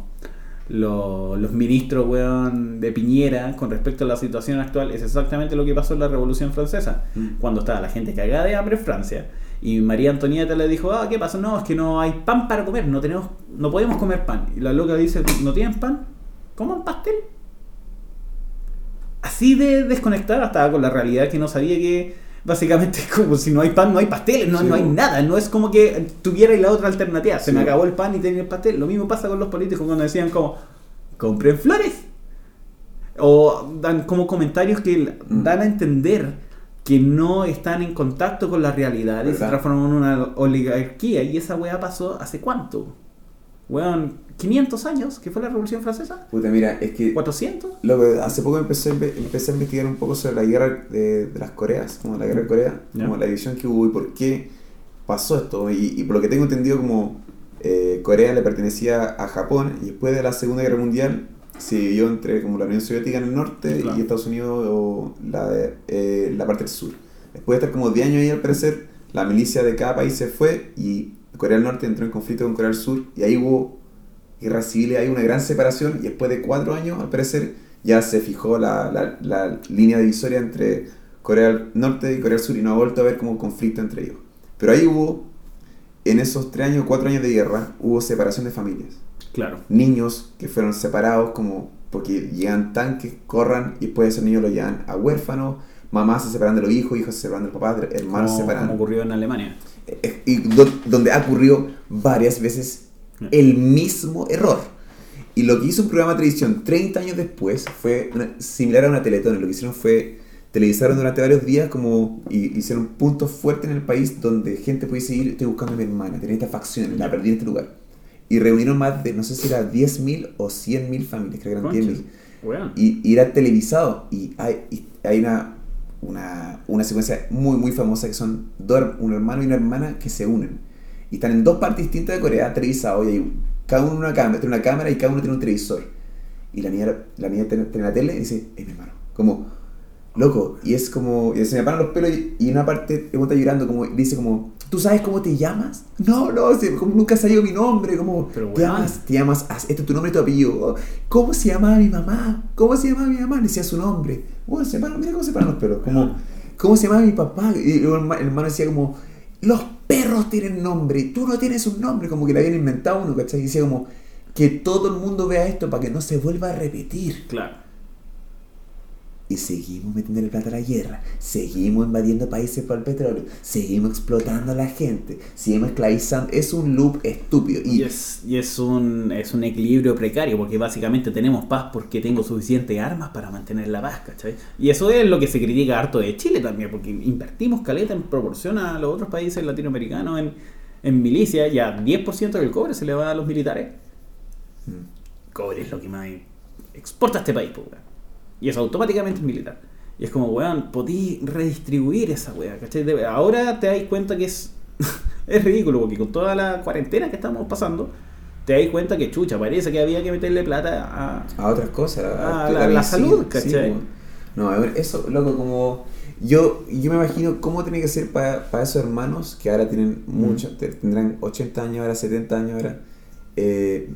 los, los ministros, weón, de Piñera con respecto a la situación actual, es exactamente lo que pasó en la Revolución Francesa, Mm. cuando estaba la gente cagada de hambre en Francia. Y María Antonieta le dijo, ah, ¿qué pasa? No, es que no hay pan para comer, no tenemos, no podemos comer pan. Y la loca dice, ¿no tienen pan? ¿Coman pastel? así de desconectada estaba con la realidad que no sabía que básicamente es <laughs> como si no hay pan no hay pasteles, no, Sí, no hay nada, no es como que tuviera la otra alternativa, se Sí, me acabó el pan y tenía el pastel, lo mismo pasa con los políticos cuando decían como compren flores o dan como comentarios que Mm. dan a entender que no están en contacto con la realidad y se transforman en una oligarquía. Y esa weá pasó hace cuánto? Weón, 500 años, que fue la Revolución Francesa, Puta, mira, es que 400. Lo que hace poco empecé, empecé a investigar un poco sobre la guerra de, de las Coreas, como la guerra de Corea, como la división que hubo y por qué pasó esto. Y, y por lo que tengo entendido, como eh, Corea le pertenecía a Japón y después de la Segunda Guerra Mundial se dividió entre como la Unión Soviética en el norte Claro. y Estados Unidos o la, de- eh, la parte del sur. Después de estar como 10 años ahí al parecer, la milicia de cada país se fue y Corea del Norte entró en conflicto con Corea del Sur y ahí hubo guerras civiles, hay una gran separación y después de cuatro años, al parecer, ya se fijó la, la, la línea divisoria entre Corea del Norte y Corea del Sur y no ha vuelto a haber como conflicto entre ellos. Pero ahí hubo, en esos tres años, cuatro años de guerra, hubo separación de familias. Claro. Niños que fueron separados como porque llegan tanques, corran y después esos niños los llevan a huérfanos, mamás se separan de los hijos, hijos se separan del papá, hermanos se separan. como ocurrió en Alemania. Eh, y do- donde ha ocurrido varias veces <laughs> el mismo error. Y lo que hizo un programa de televisión 30 años después fue una- similar a una teletón. Lo que hicieron fue televisaron durante varios días como y hicieron puntos fuertes en el país donde gente pudiese ir, estoy buscando a mi hermana, tenía esta facción, la perdí en este lugar. Y reunieron más de, no sé si era 10.000 o 100.000 familias, creo que eran 10.000 Conchas. Weón. y, y era televisado y hay, y hay una, una, una secuencia muy muy famosa que son dos, un hermano y una hermana que se unen y están en dos partes distintas de Corea televisados y cada uno una cámara, tiene una cámara y cada uno tiene un televisor y la niña, la niña tiene, tiene la tele y dice, es mi hermano como, loco y es como, y se me paran los pelos y, y una parte uno está llorando como, dice como ¿Tú sabes cómo te llamas? <laughs> No, no, sí, como nunca ha salido mi nombre, como Pero te weón. llamas, te llamas, as- este es tu nombre y tu apellido. ¿Cómo se llamaba mi mamá? ¿Cómo se llamaba mi mamá? Le decía su nombre. Bueno, se paran, mira cómo se paran los pelos. Como, ¿Cómo se llamaba mi papá? Y el hermano decía como, los perros tienen nombre, tú no tienes un nombre, como que le habían inventado uno, ¿cachai? Y decía como, que todo el mundo vea esto para que no se vuelva a repetir. Claro. Y seguimos metiendo plata a la guerra, seguimos invadiendo países por el petróleo, seguimos explotando a la gente, seguimos esclavizando. Es un loop estúpido. Y, es, y es, un, es un equilibrio precario, porque básicamente tenemos paz porque tengo suficientes armas para mantener la paz, ¿cachai? Y eso es lo que se critica harto de Chile también, porque invertimos caleta en proporción a los otros países latinoamericanos en, en milicia, ya 10% del cobre se le va a los militares. Mm. Cobre es lo que más exporta este país, pues, y eso automáticamente es militar. Y es como, weón, podí redistribuir esa weá, ¿cachai? Ahora te das cuenta que es, <laughs> es ridículo, porque con toda la cuarentena que estamos pasando, te das cuenta que chucha, parece que había que meterle plata a, a otras cosas, a, la, salud, ¿cachai? no, a ver, eso, loco, como. Yo, yo me imagino cómo tiene que ser para, esos hermanos que ahora tienen mucho, tendrán 80 años ahora, 70 años ahora, eh,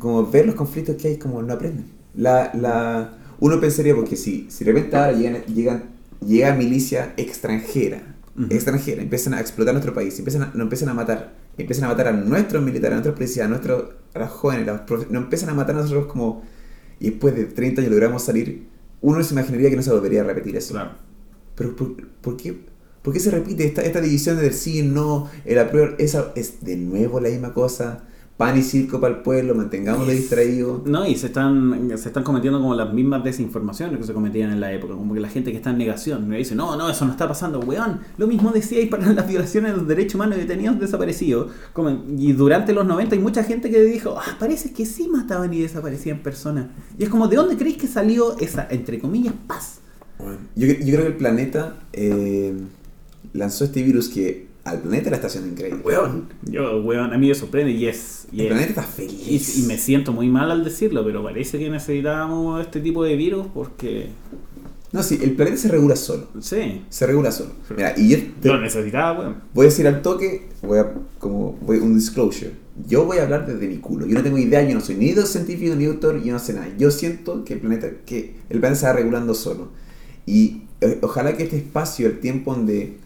como ver los conflictos que hay, como no aprenden la, la, uno pensaría, porque si, si de repente ahora llegan, llegan, llega milicia extranjera, extranjera, empiezan a explotar nuestro país, empiezan a, nos empiezan a matar, empiezan a matar a nuestros militares, a nuestros policías, a, nuestros, a los jóvenes, nos empiezan a matar a nosotros como... Y después de 30 años logramos salir, uno se imaginaría que no se volvería a repetir eso. Claro. Pero ¿por, por qué? ¿Por qué se repite esta, esta división del sí, no, el apruebo? Esa es de nuevo la misma cosa pan y circo para el pueblo, mantengámoslo distraído. No, y se están, se están cometiendo como las mismas desinformaciones que se cometían en la época, como que la gente que está en negación me dice, no, no, eso no está pasando, weón. Lo mismo decíais para <laughs> las violaciones de los derechos humanos de detenidos desaparecidos. Como, y durante los 90 hay mucha gente que dijo, ah, parece que sí mataban y desaparecían personas. Y es como, ¿de dónde creéis que salió esa, entre comillas, paz? Bueno, yo, yo creo que el planeta eh, lanzó este virus que al planeta la está haciendo increíble. Weón, yo, weón, a mí me sorprende y es. El planeta está feliz. Y, me siento muy mal al decirlo, pero parece que necesitábamos este tipo de virus porque. No, sí, el planeta se regula solo. Sí. Se regula solo. Mira, y yo. Lo necesitaba, weón. Voy a decir al toque, voy a. como. Voy, un disclosure. Yo voy a hablar desde mi culo. Yo no tengo idea, yo no soy ni científico ni doctor, yo no sé nada. Yo siento que el planeta, que el planeta se va regulando solo. Y eh, ojalá que este espacio, el tiempo donde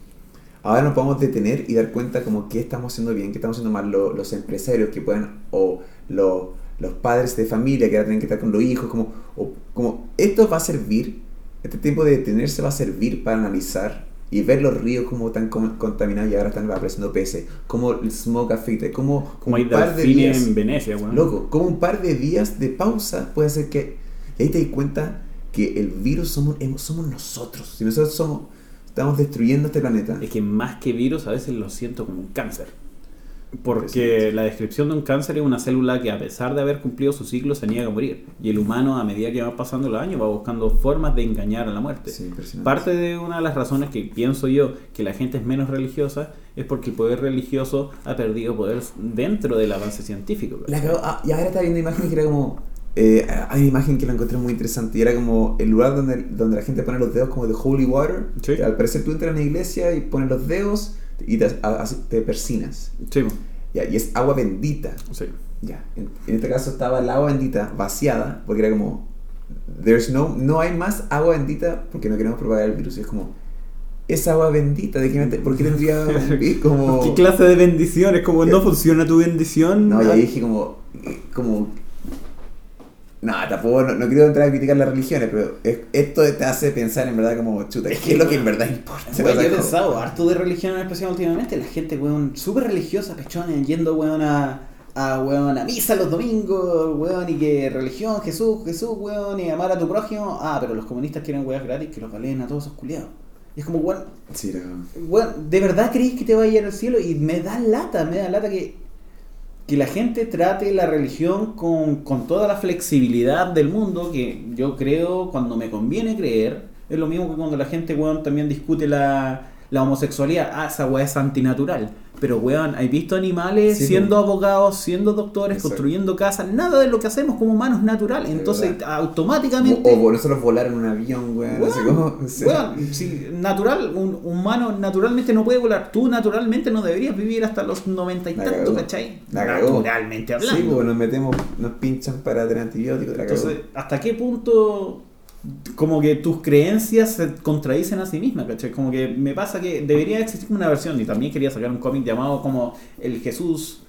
ahora nos podemos detener y dar cuenta como qué estamos haciendo bien, qué estamos haciendo mal los empresarios que puedan, o los, los padres de familia que ahora tienen que estar con los hijos, como, o, como esto va a servir, este tiempo de detenerse va a servir para analizar y ver los ríos como están contaminados y ahora están apareciendo peces, como el smoke afecta, como, como un par de días en Venecia, bueno. loco, como un par de días de pausa puede ser que y ahí te das cuenta que el virus somos, somos nosotros, si nosotros somos Estamos destruyendo este planeta. Es que más que virus a veces lo siento como un cáncer. Porque la descripción de un cáncer es una célula que a pesar de haber cumplido su ciclo se niega a morir. Y el humano a medida que va pasando los años va buscando formas de engañar a la muerte. Parte de una de las razones que pienso yo que la gente es menos religiosa es porque el poder religioso ha perdido poder dentro del avance científico. Ah, y ahora está viendo imágenes que era como eh, hay una imagen que la encontré muy interesante y era como el lugar donde, donde la gente pone los dedos como de holy water. Al parecer tú entras en la iglesia y pones los dedos y te, te persinas. y es agua bendita. Ya. En, este caso estaba el agua bendita vaciada porque era como There's no, no hay más agua bendita porque no queremos propagar el virus. Y es como, es agua bendita, ¿de qué, ¿por qué tendría <laughs> como... ¿Qué clase de bendición? Es como, no funciona tu bendición. No, y ahí dije como, como no, tampoco, no, quiero entrar a criticar las religiones, pero esto te hace pensar en verdad como, chuta, ¿qué es lo que en verdad importa? yo he pensado harto de religión en especial últimamente, la gente, weón, súper religiosa, pechones, yendo, weón, a, a, weón, a misa los domingos, weón, y que religión, Jesús, Jesús, weón, y amar a tu prójimo. Ah, pero los comunistas quieren weas gratis que los valen a todos esos culiados. Y es como, weón, sí, weón, ¿de verdad creéis que te va a ir al cielo? Y me da lata, me da lata que que la gente trate la religión con, toda la flexibilidad del mundo, que yo creo cuando me conviene creer, es lo mismo que cuando la gente, también discute la, la homosexualidad. Ah, esa weá es antinatural. Pero, weón, ¿hay visto animales siendo abogados, siendo doctores, construyendo casas? Nada de lo que hacemos como humanos natural. Entonces, automáticamente. O, por nosotros volar en un avión, weón. weón, si natural, un humano naturalmente no puede volar. Tú naturalmente no deberías vivir hasta los noventa y tantos, ¿cachai? Naturalmente hablando. Sí, pues nos metemos, nos pinchan para tener antibióticos. Entonces, ¿hasta qué punto como que tus creencias se contradicen a sí mismas, ¿cachai? Como que me pasa que debería existir una versión, y también quería sacar un cómic llamado como el Jesús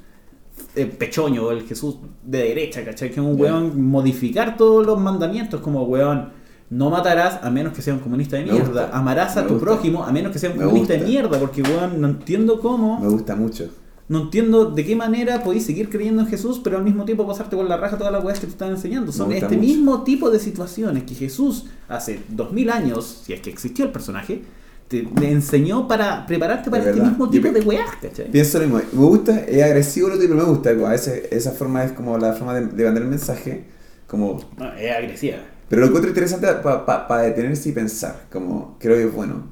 eh, pechoño, el Jesús de derecha, ¿cachai? Que es un weón modificar todos los mandamientos, como weón, No matarás a menos que sea un comunista de mierda. Amarás a me tu gusta. prójimo a menos que sea un Me comunista de mierda. Porque, weón, no entiendo cómo. Me gusta mucho. No entiendo de qué manera podéis seguir creyendo en Jesús, pero al mismo tiempo pasarte por la raja todas las weas que te están enseñando. Son este mucho. mismo tipo de situaciones que Jesús hace dos mil años, si es que existió el personaje, te, te enseñó para prepararte para este mismo tipo de weas, ¿cachai? Pienso lo mismo. Me gusta, es agresivo lo pero me gusta. A veces esa forma es como la forma de, de mandar el mensaje. Como, No, es agresiva. pero lo encuentro interesante para detenerse y pensar. Como, creo que es bueno.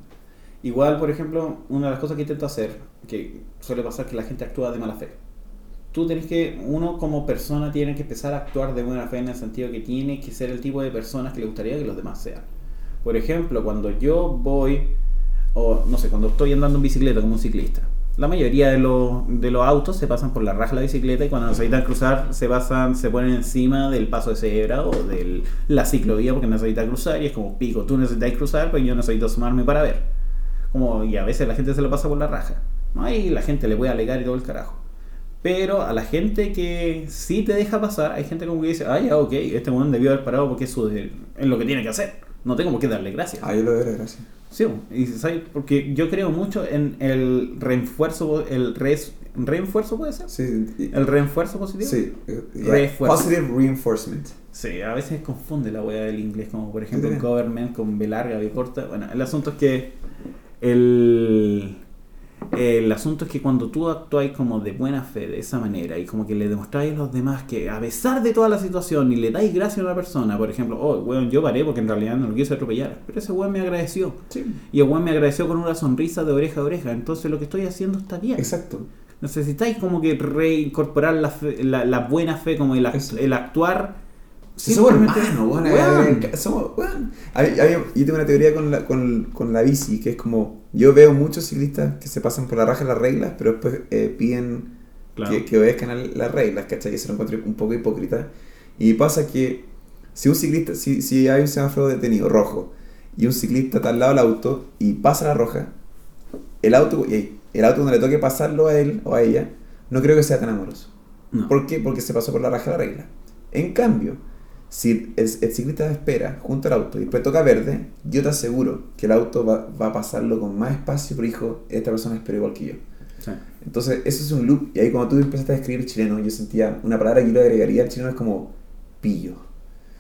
Igual, por ejemplo, una de las cosas que intento hacer, que suele pasar que la gente actúa de mala fe. Tú tienes que, uno como persona tiene que empezar a actuar de buena fe en el sentido que tiene que ser el tipo de personas que le gustaría que los demás sean. Por ejemplo, cuando yo voy, o no sé, cuando estoy andando en bicicleta como un ciclista, la mayoría de los, de los autos se pasan por la raja de la bicicleta y cuando necesitan cruzar se pasan, se ponen encima del paso de cebra o de la ciclovía porque necesitan cruzar y es como pico, tú necesitas cruzar, pero yo necesito asomarme para ver. Como, y a veces la gente se lo pasa por la raja. ¿No? Y la gente le puede alegar y todo el carajo. Pero a la gente que sí te deja pasar, hay gente como que dice, ah, ya, ok, este momento debió haber parado porque eso es lo que tiene que hacer. No tengo por qué darle gracias. Ah, yo lo veo, gracias. Sí, y ¿sabes? porque yo creo mucho en el refuerzo, el res, reenfuerzo puede ser. Sí, y- El reenfuerzo positivo. sí. yeah. Positive reinforcement. Sí, a veces confunde la wea del inglés, como por ejemplo government con B larga, B corta. Bueno, el asunto es que el, el asunto es que cuando tú actúas como de buena fe, de esa manera, y como que le demostráis a los demás que a pesar de toda la situación y le dais gracias a una persona, por ejemplo, oh, weón, yo paré porque en realidad no lo quise atropellar, pero ese weón me agradeció. Sí. Y el weón me agradeció con una sonrisa de oreja a oreja, entonces lo que estoy haciendo está bien. Exacto. Necesitáis como que reincorporar la, fe- la, la buena fe, como el, act- el actuar. Somos hermanos, bueno, Weón. somos, weón. Yo tengo una teoría con la, con, con la bici, que es como, yo veo muchos ciclistas que se pasan por la raja de las reglas, pero después eh, piden Claro. que, que obedezcan a las reglas, ¿cachai? Y eso lo encuentro un poco hipócrita. Y pasa que si un ciclista, si, si hay un semáforo detenido, rojo, y un ciclista está al lado del auto y pasa la roja, el auto, y el auto donde le toque pasarlo a él o a ella, no creo que sea tan amoroso. No. ¿Por qué? Porque se pasó por la raja de la regla. En cambio, si el, el ciclista espera junto al auto y después toca verde, yo te aseguro que el auto va, va a pasarlo con más espacio, pero hijo, esta persona espera igual que yo. Sí. Entonces, eso es un loop. Y ahí cuando tú empezaste a escribir chileno, yo sentía una palabra que yo le agregaría al chileno es como pillo.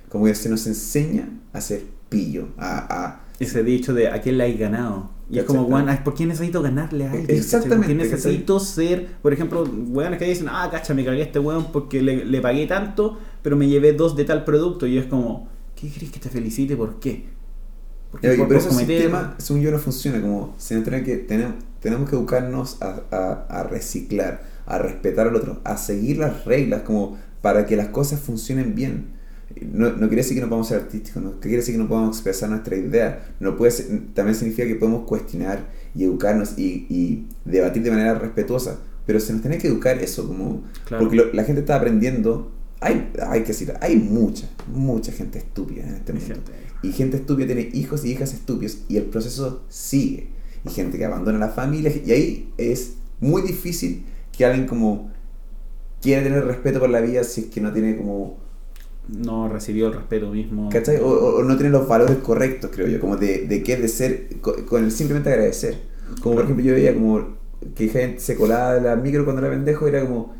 Como que se nos enseña a ser pillo, a... a Ese dicho de a quién le hay ganado. Y es como, weón, ¿por qué necesito ganarle a alguien? Exactamente, ¿Por qué necesito ser, por ejemplo, weones que dicen, ah, cacha, me cagué a este weón porque le, le pagué tanto, pero me llevé dos de tal producto? Y es como, ¿qué crees que te felicite? ¿Por qué? Porque Pero, por- pero por ese cometer- sistema, según yo, no funciona. Como se nos tiene que, tenemos, tenemos que educarnos a, a- a reciclar, a respetar al otro, a seguir las reglas, como para que las cosas funcionen bien. No, no quiere decir que no podamos ser artísticos, no quiere decir que no podamos expresar nuestra idea. No puede ser- también significa que podemos cuestionar y educarnos y, y debatir de manera respetuosa. Pero se nos tiene que educar eso, como Claro. porque lo- la gente está aprendiendo. Hay, hay que decir, hay mucha, mucha gente estúpida en este mundo. gente. Y gente estúpida tiene hijos y hijas estúpidos y el proceso sigue. Y gente que abandona la familia y ahí es muy difícil que alguien como quiera tener respeto por la vida si es que no tiene como... No recibió el respeto mismo. ¿Cachai? O, o- no tiene los valores correctos, creo yo, como de, de qué de ser, co- con, el simplemente agradecer. Como por ejemplo yo veía como que gente se colaba de la micro cuando era pendejo, era como...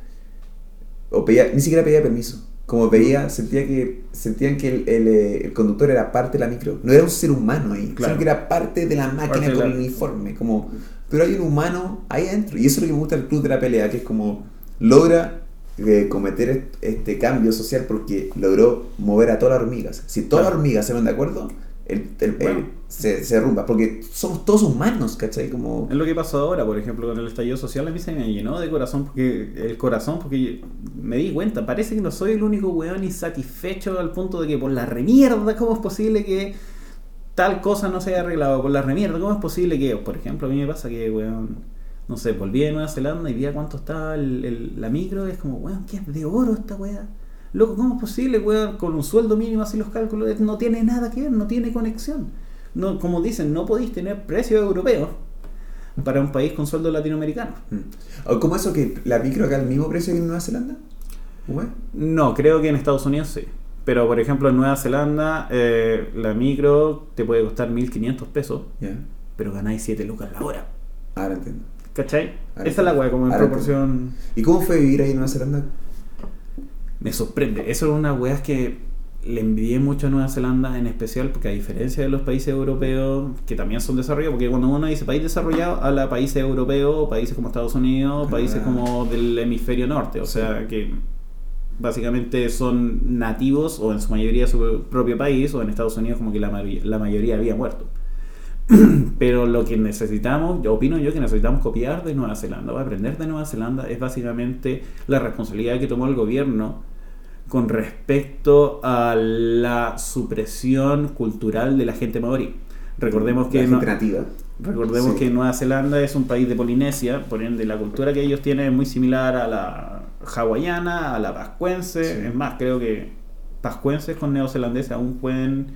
O pedía, ni siquiera pedía permiso. Como veía, sentía que sentían que el, el, eh, el conductor era parte de la micro. No era un ser humano ahí, Claro. sino que era parte de la máquina Parte con la- el uniforme. Como, pero hay un humano ahí adentro. Y eso es lo que me gusta del club de la pelea, que es como logra eh, cometer est- este cambio social porque logró mover a todas las hormigas. Si todas las hormigas se van de acuerdo, el, el- Bueno. el- se, se derrumba. Porque somos todos humanos, ¿cachai? Como... Es lo que pasó ahora, por ejemplo, con el estallido social, a mí se me llenó de corazón, porque el corazón, porque me di cuenta, parece que no soy el único weón insatisfecho al punto de que por la remierda, ¿cómo es posible que tal cosa no se haya arreglado? Por la remierda, ¿cómo es posible que, por ejemplo, a mí me pasa que, weón, no sé, volví de Nueva Zelanda y vi a cuánto estaba el- el- la micro, es como, weón, ¿qué es de oro esta weá? Loco, ¿cómo es posible, weón, con un sueldo mínimo así los cálculos? No tiene nada que ver, no tiene conexión. No, como dicen, no podéis tener precios europeos para un país con sueldo latinoamericano. Mm. O como eso que la micro acá al mismo precio que en Nueva Zelanda. ¿Cómo? No, creo que en Estados Unidos sí. Pero, por ejemplo, en Nueva Zelanda, eh, la micro te puede costar 1.500 pesos, pero ganáis 7 lucas la hora. Ahora entiendo. ¿Cachai? Ahora Esa es la weá, como en Ahora proporción. ¿Y cómo fue vivir ahí en Nueva Zelanda? Me sorprende. Eso es una weá que le envidié mucho a Nueva Zelanda en especial, porque a diferencia de los países europeos, que también son desarrollados, porque cuando uno dice país desarrollado, habla países europeos, países como Estados Unidos, países Ah. como del hemisferio norte, o sea que básicamente son nativos o en su mayoría su propio país, o en Estados Unidos como que la, mayoría había muerto. <clears throat> Pero lo que necesitamos, yo opino yo que necesitamos copiar de Nueva Zelanda o aprender de Nueva Zelanda es básicamente la responsabilidad que tomó el gobierno con respecto a la supresión cultural de la gente maorí. Recordemos que no-. Recordemos Sí. que Nueva Zelanda es un país de Polinesia, por ende la cultura que ellos tienen es muy similar a la hawaiana, a la pascuense. Sí. Es más, creo que pascuenses con neozelandeses aún pueden,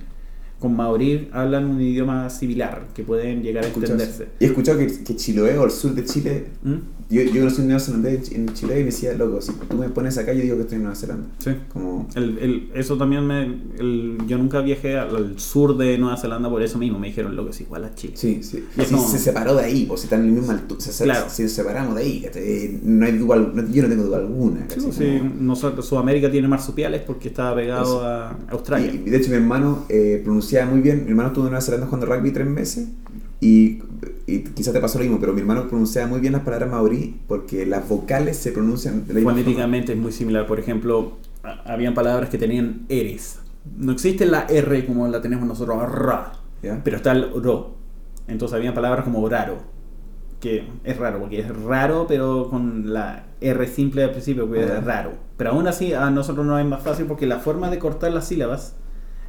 con maorí, hablan un idioma similar, que pueden llegar a entenderse. Y he escuchado que, que Chiloé o el sur de Chile. ¿Mm? Yo, yo conocí un neozelandés en Chile y me decía, loco, si tú me pones acá, yo digo que estoy en Nueva Zelanda. Sí. Como. El, el- eso también me. el- yo nunca viajé al, al sur de Nueva Zelanda por eso mismo. Me dijeron, loco, es igual a Chile. Sí, sí. Y como- Se separó de ahí, pues si están en la misma altura. Se, Claro. si nos separamos de ahí, ¿cachai? no hay duda, no- yo no tengo duda alguna. Sí, pues, sí, Como- nosotros, Sudamérica tiene marsupiales porque estaba pegado Eso. a Australia. Y, y de hecho mi hermano eh, pronunciaba muy bien, mi hermano estuvo en Nueva Zelanda jugando rugby tres meses y, y quizás te pasó lo mismo, pero mi hermano pronunciaba muy bien las palabras maorí porque las vocales se pronuncian de la misma Fonéticamente es muy similar. Por ejemplo, habían palabras que tenían eres. No existe la R como la tenemos nosotros, ra, pero está el ro. Entonces habían palabras como raro, que es raro, porque es raro, pero con la R simple al principio, que Ah. es raro. Pero aún así a nosotros nos es más fácil porque la forma de cortar las sílabas,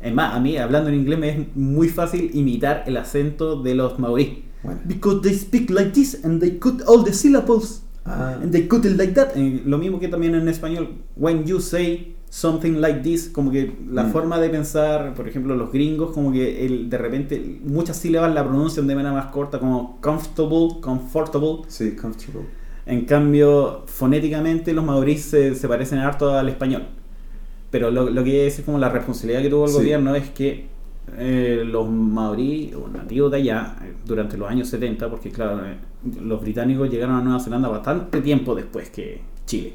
es más, a mí hablando en inglés me es muy fácil imitar el acento de los maorí. Bueno. Because they speak like this and they cut all the syllables. Ah, And they cut it like that. Eh, lo mismo que también en español. When you say something like this, como que la Mm. forma de pensar, por ejemplo, los gringos, como que el, de repente muchas sílabas la pronuncian de manera más corta, como comfortable, comfortable. sí, comfortable. En cambio, fonéticamente los maoríes se, se parecen harto al español. Pero lo, lo que quiere decir como la responsabilidad que tuvo el Sí. gobierno es que eh, los maorí o nativos de allá, eh, durante los años 70, porque claro, eh, los británicos llegaron a Nueva Zelanda bastante tiempo después que Chile.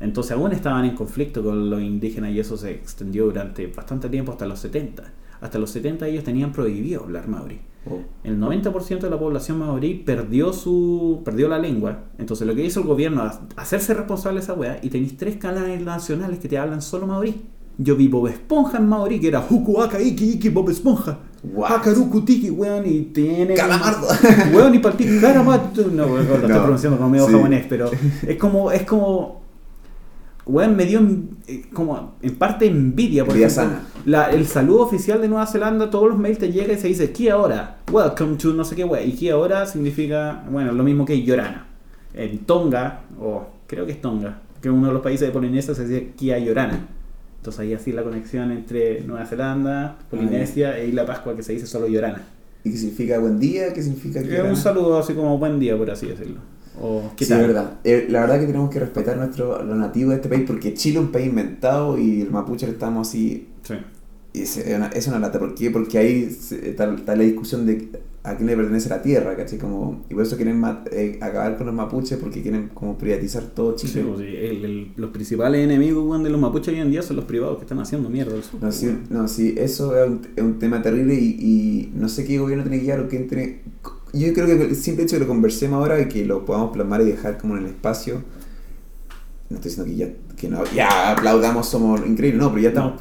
Entonces aún estaban en conflicto con los indígenas y eso se extendió durante bastante tiempo hasta los 70. Hasta los 70 ellos tenían prohibido hablar maorí. Oh, El 90% de la población maorí perdió su perdió la lengua. Entonces lo que hizo el gobierno es hacerse responsable de esa weá y tenéis tres canales nacionales que te hablan solo maorí. Yo vi Bob Esponja en maorí, que era Huku Aka Iki Iki Bob Esponja. Hakaruku Tiki, weón, y tiene... ¡Calamardo! Weón, y partí Caramardo. No, weón, lo estoy pronunciando como medio sí. japonés, pero es como... Es como Weón, me dio eh, como en parte envidia. Por ejemplo, sana. la- el saludo oficial de Nueva Zelanda, todos los mails te llega y se dice Kia ahora, welcome to no sé qué wey. Y Kia ahora significa, bueno, lo mismo que Llorana. En Tonga, o creo que es Tonga, que es uno de los países de Polinesia se dice Kia Llorana. Entonces ahí así la conexión entre Nueva Zelanda, Polinesia e Isla Pascua que se dice solo Llorana. ¿Y qué significa buen día? ¿Qué significa Que un saludo así como buen día, por así decirlo. O ¿qué Sí, tal? es verdad. Eh, la verdad que tenemos que respetar nuestro, lo nativo de este país porque Chile es un país inventado y el mapuche estamos así Sí. Y es una, es una lata, ¿por qué? Porque ahí está, está la discusión de a quién le pertenece la tierra, ¿cachai? Como, y por eso quieren eh, acabar con los mapuches porque quieren como privatizar todo Sí, Chile. pues, el- el- los principales enemigos de los mapuches hoy en día son los privados que están haciendo mierda al sur. No, sí, weón. no, sí, eso es un, es un tema terrible y, y no sé qué gobierno tiene que guiar o quién tiene... Yo creo que el simple hecho de que lo conversemos ahora y que lo podamos plasmar y dejar como en el espacio, no estoy diciendo que ya, que no, ya aplaudamos, somos increíbles, no, pero ya estamos No.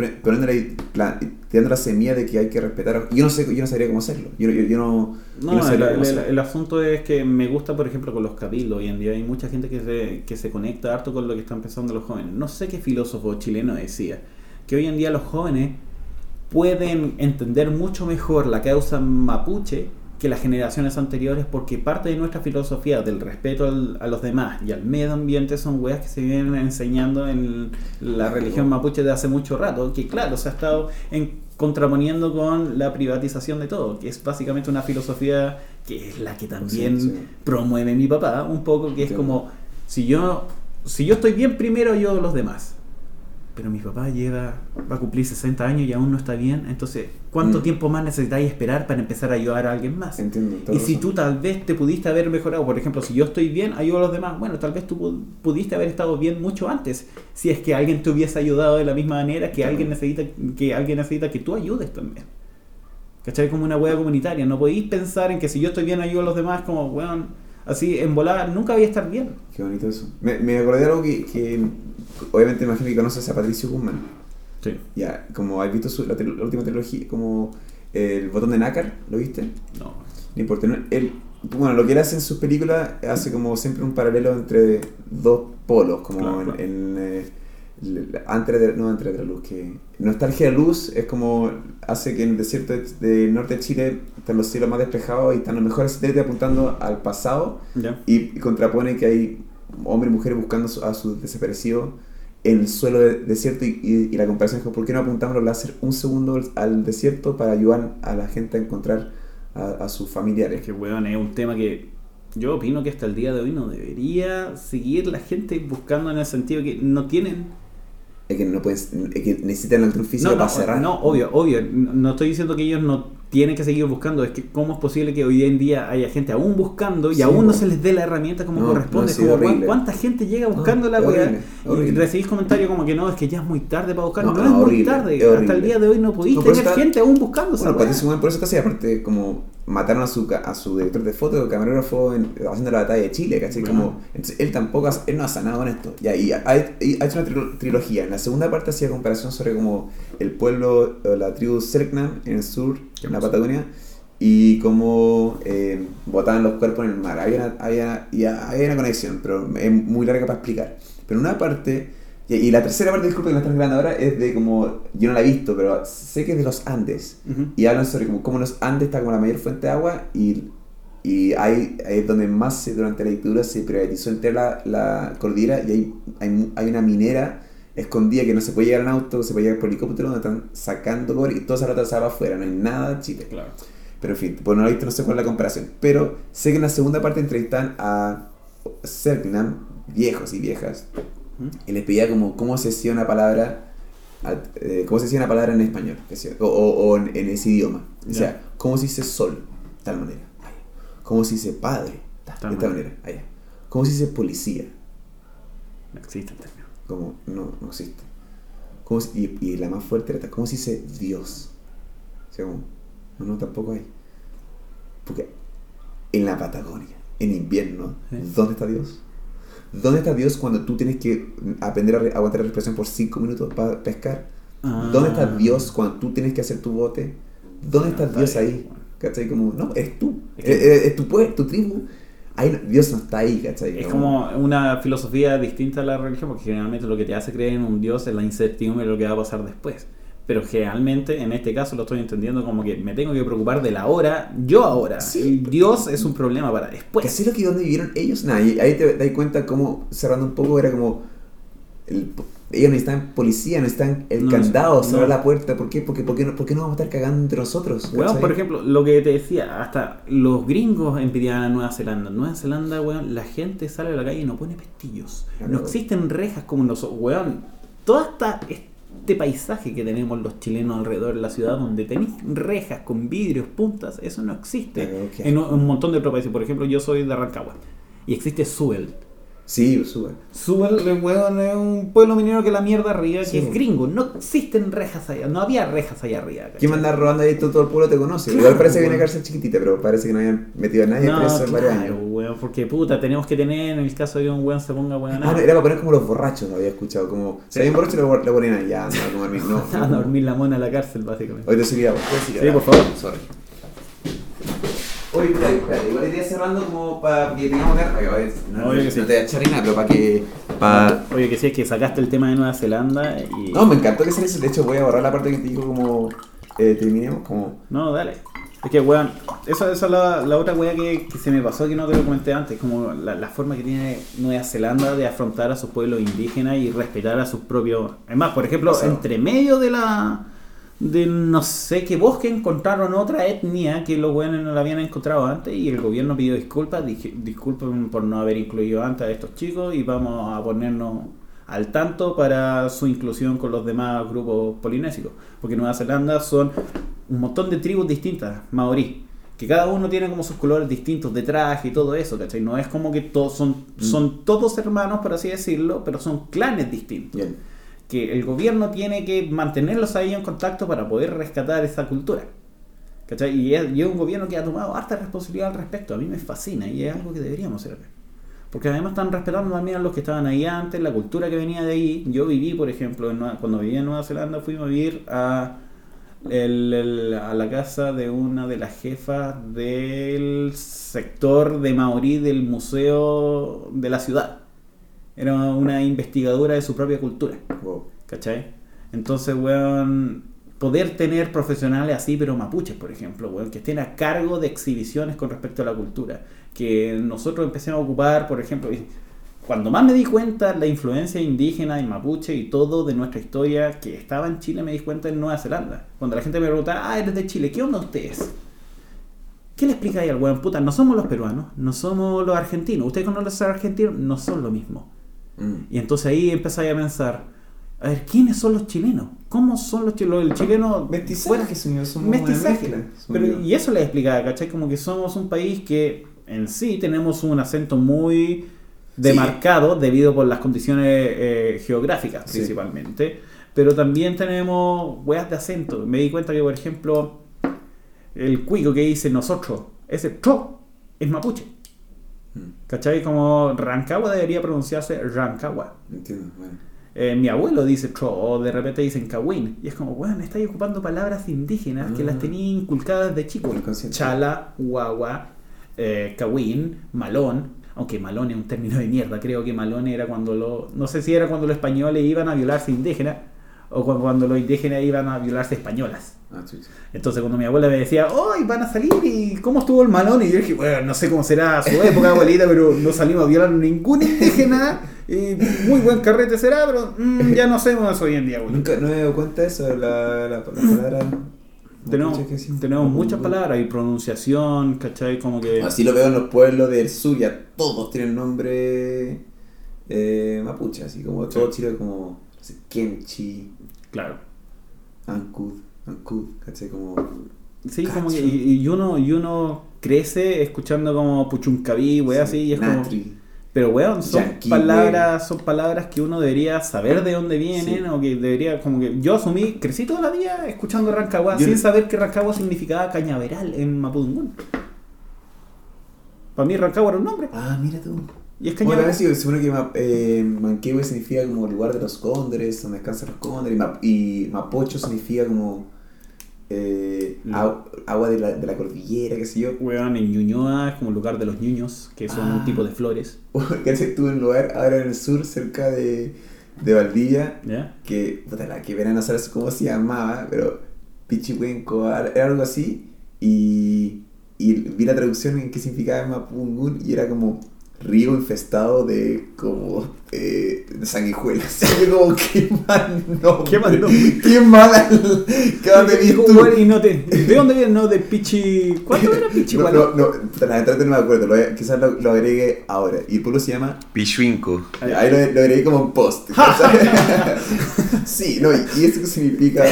pla- tirando la semilla de que hay que respetar. Yo no sé, yo no sabría cómo hacerlo. Yo, yo, yo no... yo No, el, el asunto es que me gusta, por ejemplo, con los cabildos hoy en día. Hay mucha gente que se, que se conecta harto con lo que están pensando los jóvenes. No sé qué filósofo chileno decía que hoy en día los jóvenes pueden entender mucho mejor la causa mapuche que las generaciones anteriores porque parte de nuestra filosofía del respeto al- a los demás y al medio ambiente son weas que se vienen enseñando en la religión mapuche de hace mucho rato que claro se ha estado en, contraponiendo con la privatización de todo que es básicamente una filosofía que es la que también Sí, sí. promueve mi papá un poco que es como si yo si yo estoy bien primero yo los demás pero mi papá lleva, va a cumplir 60 años y aún no está bien, entonces, ¿cuánto Mm. tiempo más necesitáis esperar para empezar a ayudar a alguien más? Entiendo. Y si razón. tú tal vez te pudiste haber mejorado, por ejemplo, si yo estoy bien, ayudo a los demás, bueno, tal vez tú pu- pudiste haber estado bien mucho antes, si es que alguien te hubiese ayudado de la misma manera que alguien necesita que alguien necesita que tú ayudes también. ¿Cachai? Como una hueá comunitaria, no podéis pensar en que si yo estoy bien ayudo a los demás como, weón, así en volar, nunca voy a estar bien. Qué bonito eso. Me, me acordé de algo que, que obviamente imagino que conoces a Patricio Guzmán. Sí. Ya, como has visto su- la, última trilogía, como el botón de nácar, ¿lo viste? No. No importa, no- él, bueno, lo que él hace en sus películas hace como siempre un paralelo entre dos polos, como Claro, en, claro. en, eh, antes de, no antes de la luz, que nostalgia de luz es como hace que en el desierto de- del norte de Chile están los cielos más despejados y están los mejores satélites apuntando al pasado y, y contrapone que hay hombres y mujeres buscando a sus desaparecidos en el suelo de- desierto y, y- y la comparación es como, ¿por qué no apuntamos los láser un segundo al- al desierto para ayudar a la gente a encontrar a, a sus familiares? Es que, weón, es un tema que yo opino que hasta el día de hoy no debería seguir la gente buscando en el sentido que no tienen Es que no puedes, es que necesitan física No, para cerrar. no, obvio, obvio. No estoy diciendo que ellos no tienen que seguir buscando. Es que cómo es posible que hoy en día haya gente aún buscando y Sí, aún no se les dé la herramienta como No, corresponde. no, sí, como, horrible. weón, ¿Cuánta gente llega buscando la weá? Y recibís comentarios como que no, es que ya es muy tarde para buscarlo. No, es muy tarde. Hasta el día de hoy no por tener eso está- gente aún buscando Bueno. Patricio Guzmán por eso está así, aparte como mataron a su, a su director de foto, camarógrafo, en- haciendo la batalla de Chile, ¿cachai? Como, entonces, él tampoco, ha- él no ha sanado con esto. Y ahí ha, ha hecho una trilo- trilogía. En la segunda parte hacía comparación sobre como el pueblo, la tribu Selknam en el sur, en la. Patagonia, y cómo eh, botaban los cuerpos en el mar. Había una, había, y había una conexión, pero es muy larga para explicar. Pero una parte, y, y la tercera parte, disculpe que la están grabando ahora, es de como, yo no la he visto, pero sé que es de los Andes. Y hablan sobre como, cómo los Andes está como la mayor fuente de agua y, y ahí, ahí es donde más se- durante la dictadura se privatizó entera la, la cordillera y hay, hay, hay una minera escondida que no se puede llegar en auto, se puede llegar por helicóptero donde están sacando cobre y toda esa rata se va afuera, no hay nada en Chile. Claro. Pero en fin, pues no he visto, no sé cuál es la comparación. Pero sé que en la segunda parte entrevistan a Selknam, viejos y viejas, Y les pedía como cómo se decía una palabra al- eh, cómo se decía una palabra en español o, en, en ese idioma o sea Ya. cómo se dice sol de tal manera Allá. cómo se dice padre Tal de tal manera. Allá. cómo se dice policía No existe el término. como no no existe ¿Cómo se- y, y la más fuerte era cómo se dice Dios o sea, como, no no tampoco hay porque en la Patagonia en invierno Sí. ¿dónde está Dios? ¿Dónde está Dios cuando tú tienes que aprender a re- aguantar la respiración por 5 minutos para pescar? ¿Dónde está Ah. Dios cuando tú tienes que hacer tu bote? ¿Dónde está está Dios ahí? bueno. ¿Cachai? Como, no, eres tú. Es Es, que- es- es tu pueblo, tu tribu. Ahí Dios no está ahí, ¿cachai? Es como una filosofía distinta a la religión, porque generalmente lo que te hace creer en un Dios es la incertidumbre de lo que va a pasar después. Pero generalmente, en este caso, lo estoy entendiendo como que me tengo que preocupar de la hora, yo ahora. Sí. Dios es un problema para ¿Que después. así lo que donde vivieron ellos? Nada, y ahí te das cuenta cómo, cerrando un poco, era como... el- ellos necesitan policía, necesitan el No, candado, no. cerrar la puerta. ¿Por qué? Porque, ¿por qué, no, ¿Por qué no vamos a estar cagando entre nosotros? Weón, ¿cachai? por ejemplo, lo que te decía, hasta los gringos envidiaban a Nueva Zelanda. En Nueva Zelanda, weón, la gente sale a la calle y no pone pestillos. No existen rejas como nosotros, weón. Todo esta, este paisaje que tenemos los chilenos alrededor de la ciudad, donde tenéis rejas con vidrios, puntas, eso no existe. En un, un montón de otros países. Por ejemplo, yo soy de Rancagua. Y existe Suel. Sí, sube. Suel, eh, weón, es un pueblo minero que la mierda arriba, Sí, que es gringo. No existen rejas allá. No había rejas allá arriba. ¿cachai? ¿Quién va a andar robando ahí? Todo, el pueblo te conoce. Claro, Igual parece que viene weón. cárcel chiquitita, pero parece que no habían metido a nadie No, preso en varios claro, años. weón, porque puta, tenemos que tener en el caso de que un weón se ponga weón Ah, no, era para poner como los borrachos, había escuchado. Como, si hay un borracho, lo, lo ahí, ya, anda a mi- No, <laughs> a dormir la mona en la cárcel, básicamente. Hoy te seguía. Sí, por favor. Sorry. Oye, espera, espera, igual iría cerrando como para que tengamos que... No, Oye, no, sí. no te voy a echar ni nada, pero para que... Pa... Oye, que sí, es que sacaste el tema de Nueva Zelanda y... No, me encantó que saliese. De hecho, voy a borrar la parte que te dijo como... Eh, terminemos como... No, dale. Es que, weón, esa, esa es la, la otra weá que, que se me pasó que no te lo comenté antes, como la, la forma que tiene Nueva Zelanda de afrontar a sus pueblos indígenas y respetar a sus propios... Es más, por ejemplo, entre medio de la... de no sé qué bosque encontraron otra etnia que los weones no la habían encontrado antes y el gobierno pidió disculpas, dije, disculpen por no haber incluido antes a estos chicos y vamos a ponernos al tanto para su inclusión con los demás grupos polinésicos. Porque Nueva Zelanda son un montón de tribus distintas, maorí, que cada uno tiene como sus colores distintos de traje y todo eso, ¿cachai? No es como que todos son, Mm. son todos hermanos, por así decirlo, pero son clanes distintos. Bien. Que el gobierno tiene que mantenerlos ahí en contacto para poder rescatar esa cultura. ¿Cachai? Y es, y un gobierno que ha tomado harta responsabilidad al respecto. A mí me fascina y es algo que deberíamos hacer. Porque además están respetando también a los que estaban ahí antes, la cultura que venía de ahí. Yo viví, por ejemplo, en Nueva- cuando vivía en Nueva Zelanda, fuimos a vivir a, el- a la casa de una de las jefas del sector de Maorí del museo de la ciudad. Era una investigadora de su propia cultura. Wow. ¿Cachai? Entonces, weón, poder tener profesionales así, pero mapuches, por ejemplo, weón, que estén a cargo de exhibiciones con respecto a la cultura. Que nosotros empecemos a ocupar, por ejemplo, cuando más me di cuenta la influencia indígena y mapuche y todo de nuestra historia que estaba en Chile, me di cuenta en Nueva Zelanda. Cuando la gente me preguntaba, ah, eres de Chile, ¿qué onda ustedes? ¿Qué le explica ahí al weón? Puta, no somos los peruanos, no somos los argentinos. Ustedes con los argentinos no son lo mismo. Mm. Y entonces ahí empezáis a pensar, a ver, ¿quiénes son los chilenos? ¿Cómo son los chilenos? El chileno... Mestizaje, señor, somos mestizaje. mezcla, Pero, y eso les explicaba, ¿cachai? Como que somos un país que en sí tenemos un acento muy demarcado debido por las condiciones eh, geográficas Sí. principalmente. Pero también tenemos weas de acento. Me di cuenta que, por ejemplo, el cuico que dice nosotros, ese tro, es mapuche. ¿Cachai? Como Rancagua debería pronunciarse Rancagua. Entiendo, bueno. Eh, mi abuelo dice tro, o de repente dicen kawin. Y es como, weón, estáis ocupando palabras indígenas que Ah. las tenía inculcadas de chico. Chala, guagua, eh, kawin, malón. Aunque malón es un término de mierda. Creo que malón era cuando lo. No sé si era cuando los españoles iban a violarse indígenas o cu- cuando los indígenas iban a violarse españolas. Ah. Entonces cuando mi abuela me decía, ¡Hoy van a salir! ¿Y cómo estuvo el malón? Y yo dije, bueno, no sé cómo será su época, abuelita, pero no salimos a violar a ningún indígena. Y muy buen carrete será, pero mm, ya no hacemos eso hoy en día, abuelita. Nunca no me he dado cuenta de eso, de la, la, la palabra. <clears throat> Tenemos, muchas palabras y pronunciación, ¿cachai? Como que... Así lo veo en los pueblos del sur, ya todos tienen nombre eh, mapuche, así como todo Chile, como Kemchi, Claro. Ancud, Ancud, ¿cachai? Como. Sí, como que... Y, y uno, y uno crece escuchando como puchuncaví, wey, así, y es como... Pero weón, son Yankee, palabras, son palabras que uno debería saber de dónde vienen, Sí. o que debería, como que yo asumí, crecí toda la vida escuchando Rancagua Yo sin no- saber que Rancagua significaba cañaveral en Mapudungún. Para mí Rancagua era un nombre, Ah, mira tú. Y es Bueno, cañaveral. a ver si seguro que Ma- eh, Manquehue significa como lugar de los cóndores, donde descansan los cóndores, y, Ma- y Mapocho significa como eh, agua de la, de la cordillera, qué sé yo. Weón, en Ñuñoa es como el lugar de los ñuños, que son Ah. un tipo de flores. <laughs> ¿Cachai? Tuve un lugar ahora en el sur, cerca de, de Valdivia, ¿Ya? que, puta, la que verán a saber cómo se llamaba, pero Pichihuenco, era algo así, y, y vi la traducción en qué significaba Mapungún, y era como río infestado de como eh, de sanguijuelas. Y <laughs> yo como, qué mal nombre. Qué mal nombre. Qué mala. ¿Qué dónde tú? y no te- ¿De dónde viene? No, de Pichi... ¿Cuánto era Pichi? <laughs> No, no, no, la no me acuerdo, lo quizás lo, lo agregue ahora. Y el pueblo se llama Pichuinco. Ahí lo, lo agregué como un post. <laughs> sí, no, y, y eso significa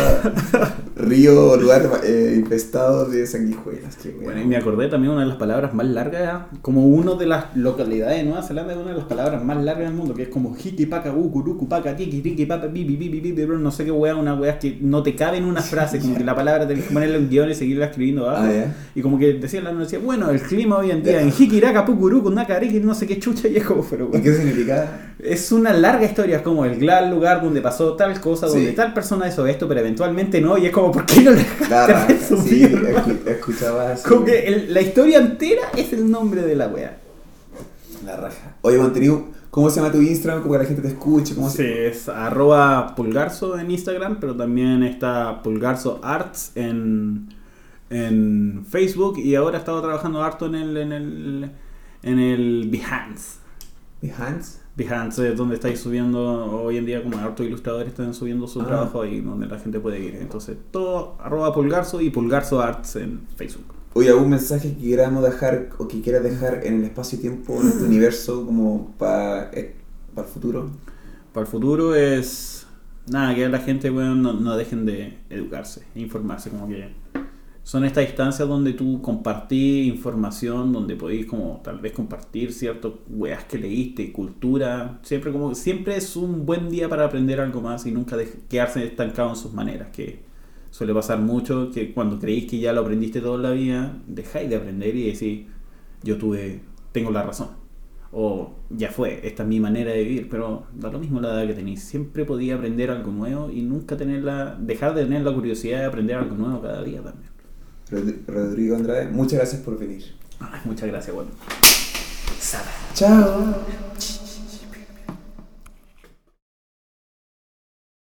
río lugar eh, infestado de sanguijuelas. Qué bueno. Bueno, y me acordé también una de las palabras más largas, como una de las localidades de Nueva Zelanda, es una de las palabras más largas del mundo, que es como hiki paka gukuruku paka tiki tiki papa bibi bibi bibi bro, no sé qué wea, una wea que no te cabe en una frase, como que la palabra tenés que ponerle un guion y seguirla escribiendo abajo. Ah, ya. Y como que decía la decía, bueno, el clima hoy en día en Hikiraka Pukuruku Nakariki, no sé qué chucha, y es como, pero ¿Y bueno. qué significa? Es una larga historia, es como el gran lugar donde pasó tal cosa, Sí. donde tal persona hizo esto, pero eventualmente no, y es como, ¿por qué no le dejaste sí, escuchaba así. Como que el- la historia entera es el nombre de la wea. La raja. Oye, Monteniu, ¿cómo se llama tu Instagram? Como que la gente te escuche. ¿Cómo Sí, se... es arroba pulgarzo en Instagram, pero también está pulgarzo arts en, en Facebook y ahora he estado trabajando harto en el, en el, en el Behance. Behance. Behance donde estáis subiendo hoy en día como harto ilustradores están subiendo su Ah. trabajo ahí donde la gente puede ir. Entonces todo arroba pulgarzo y pulgarzo arts en Facebook. Oye, ¿algún mensaje que queramos dejar o que quieras dejar en el espacio-tiempo, en este <clears throat> universo, como para el futuro? para el futuro es. Nada, que la gente, bueno, no, no dejen de educarse, e informarse, como que. Son estas instancias donde tú compartís información, donde podéis como tal vez compartir ciertas weas que leíste, cultura. Siempre como siempre es un buen día para aprender algo más y nunca quedarse estancado en sus maneras, que suele pasar mucho, que cuando creéis que ya lo aprendiste toda la vida, dejáis de aprender y decís, yo tuve, tengo la razón. O ya fue, esta es mi manera de vivir, pero da lo mismo la edad que tenéis. Siempre podía aprender algo nuevo y nunca tener la, dejar de tener la curiosidad de aprender algo nuevo cada día también. Rod- Rodrigo Andrade, muchas gracias por venir. Ay, muchas gracias, bueno. Chao.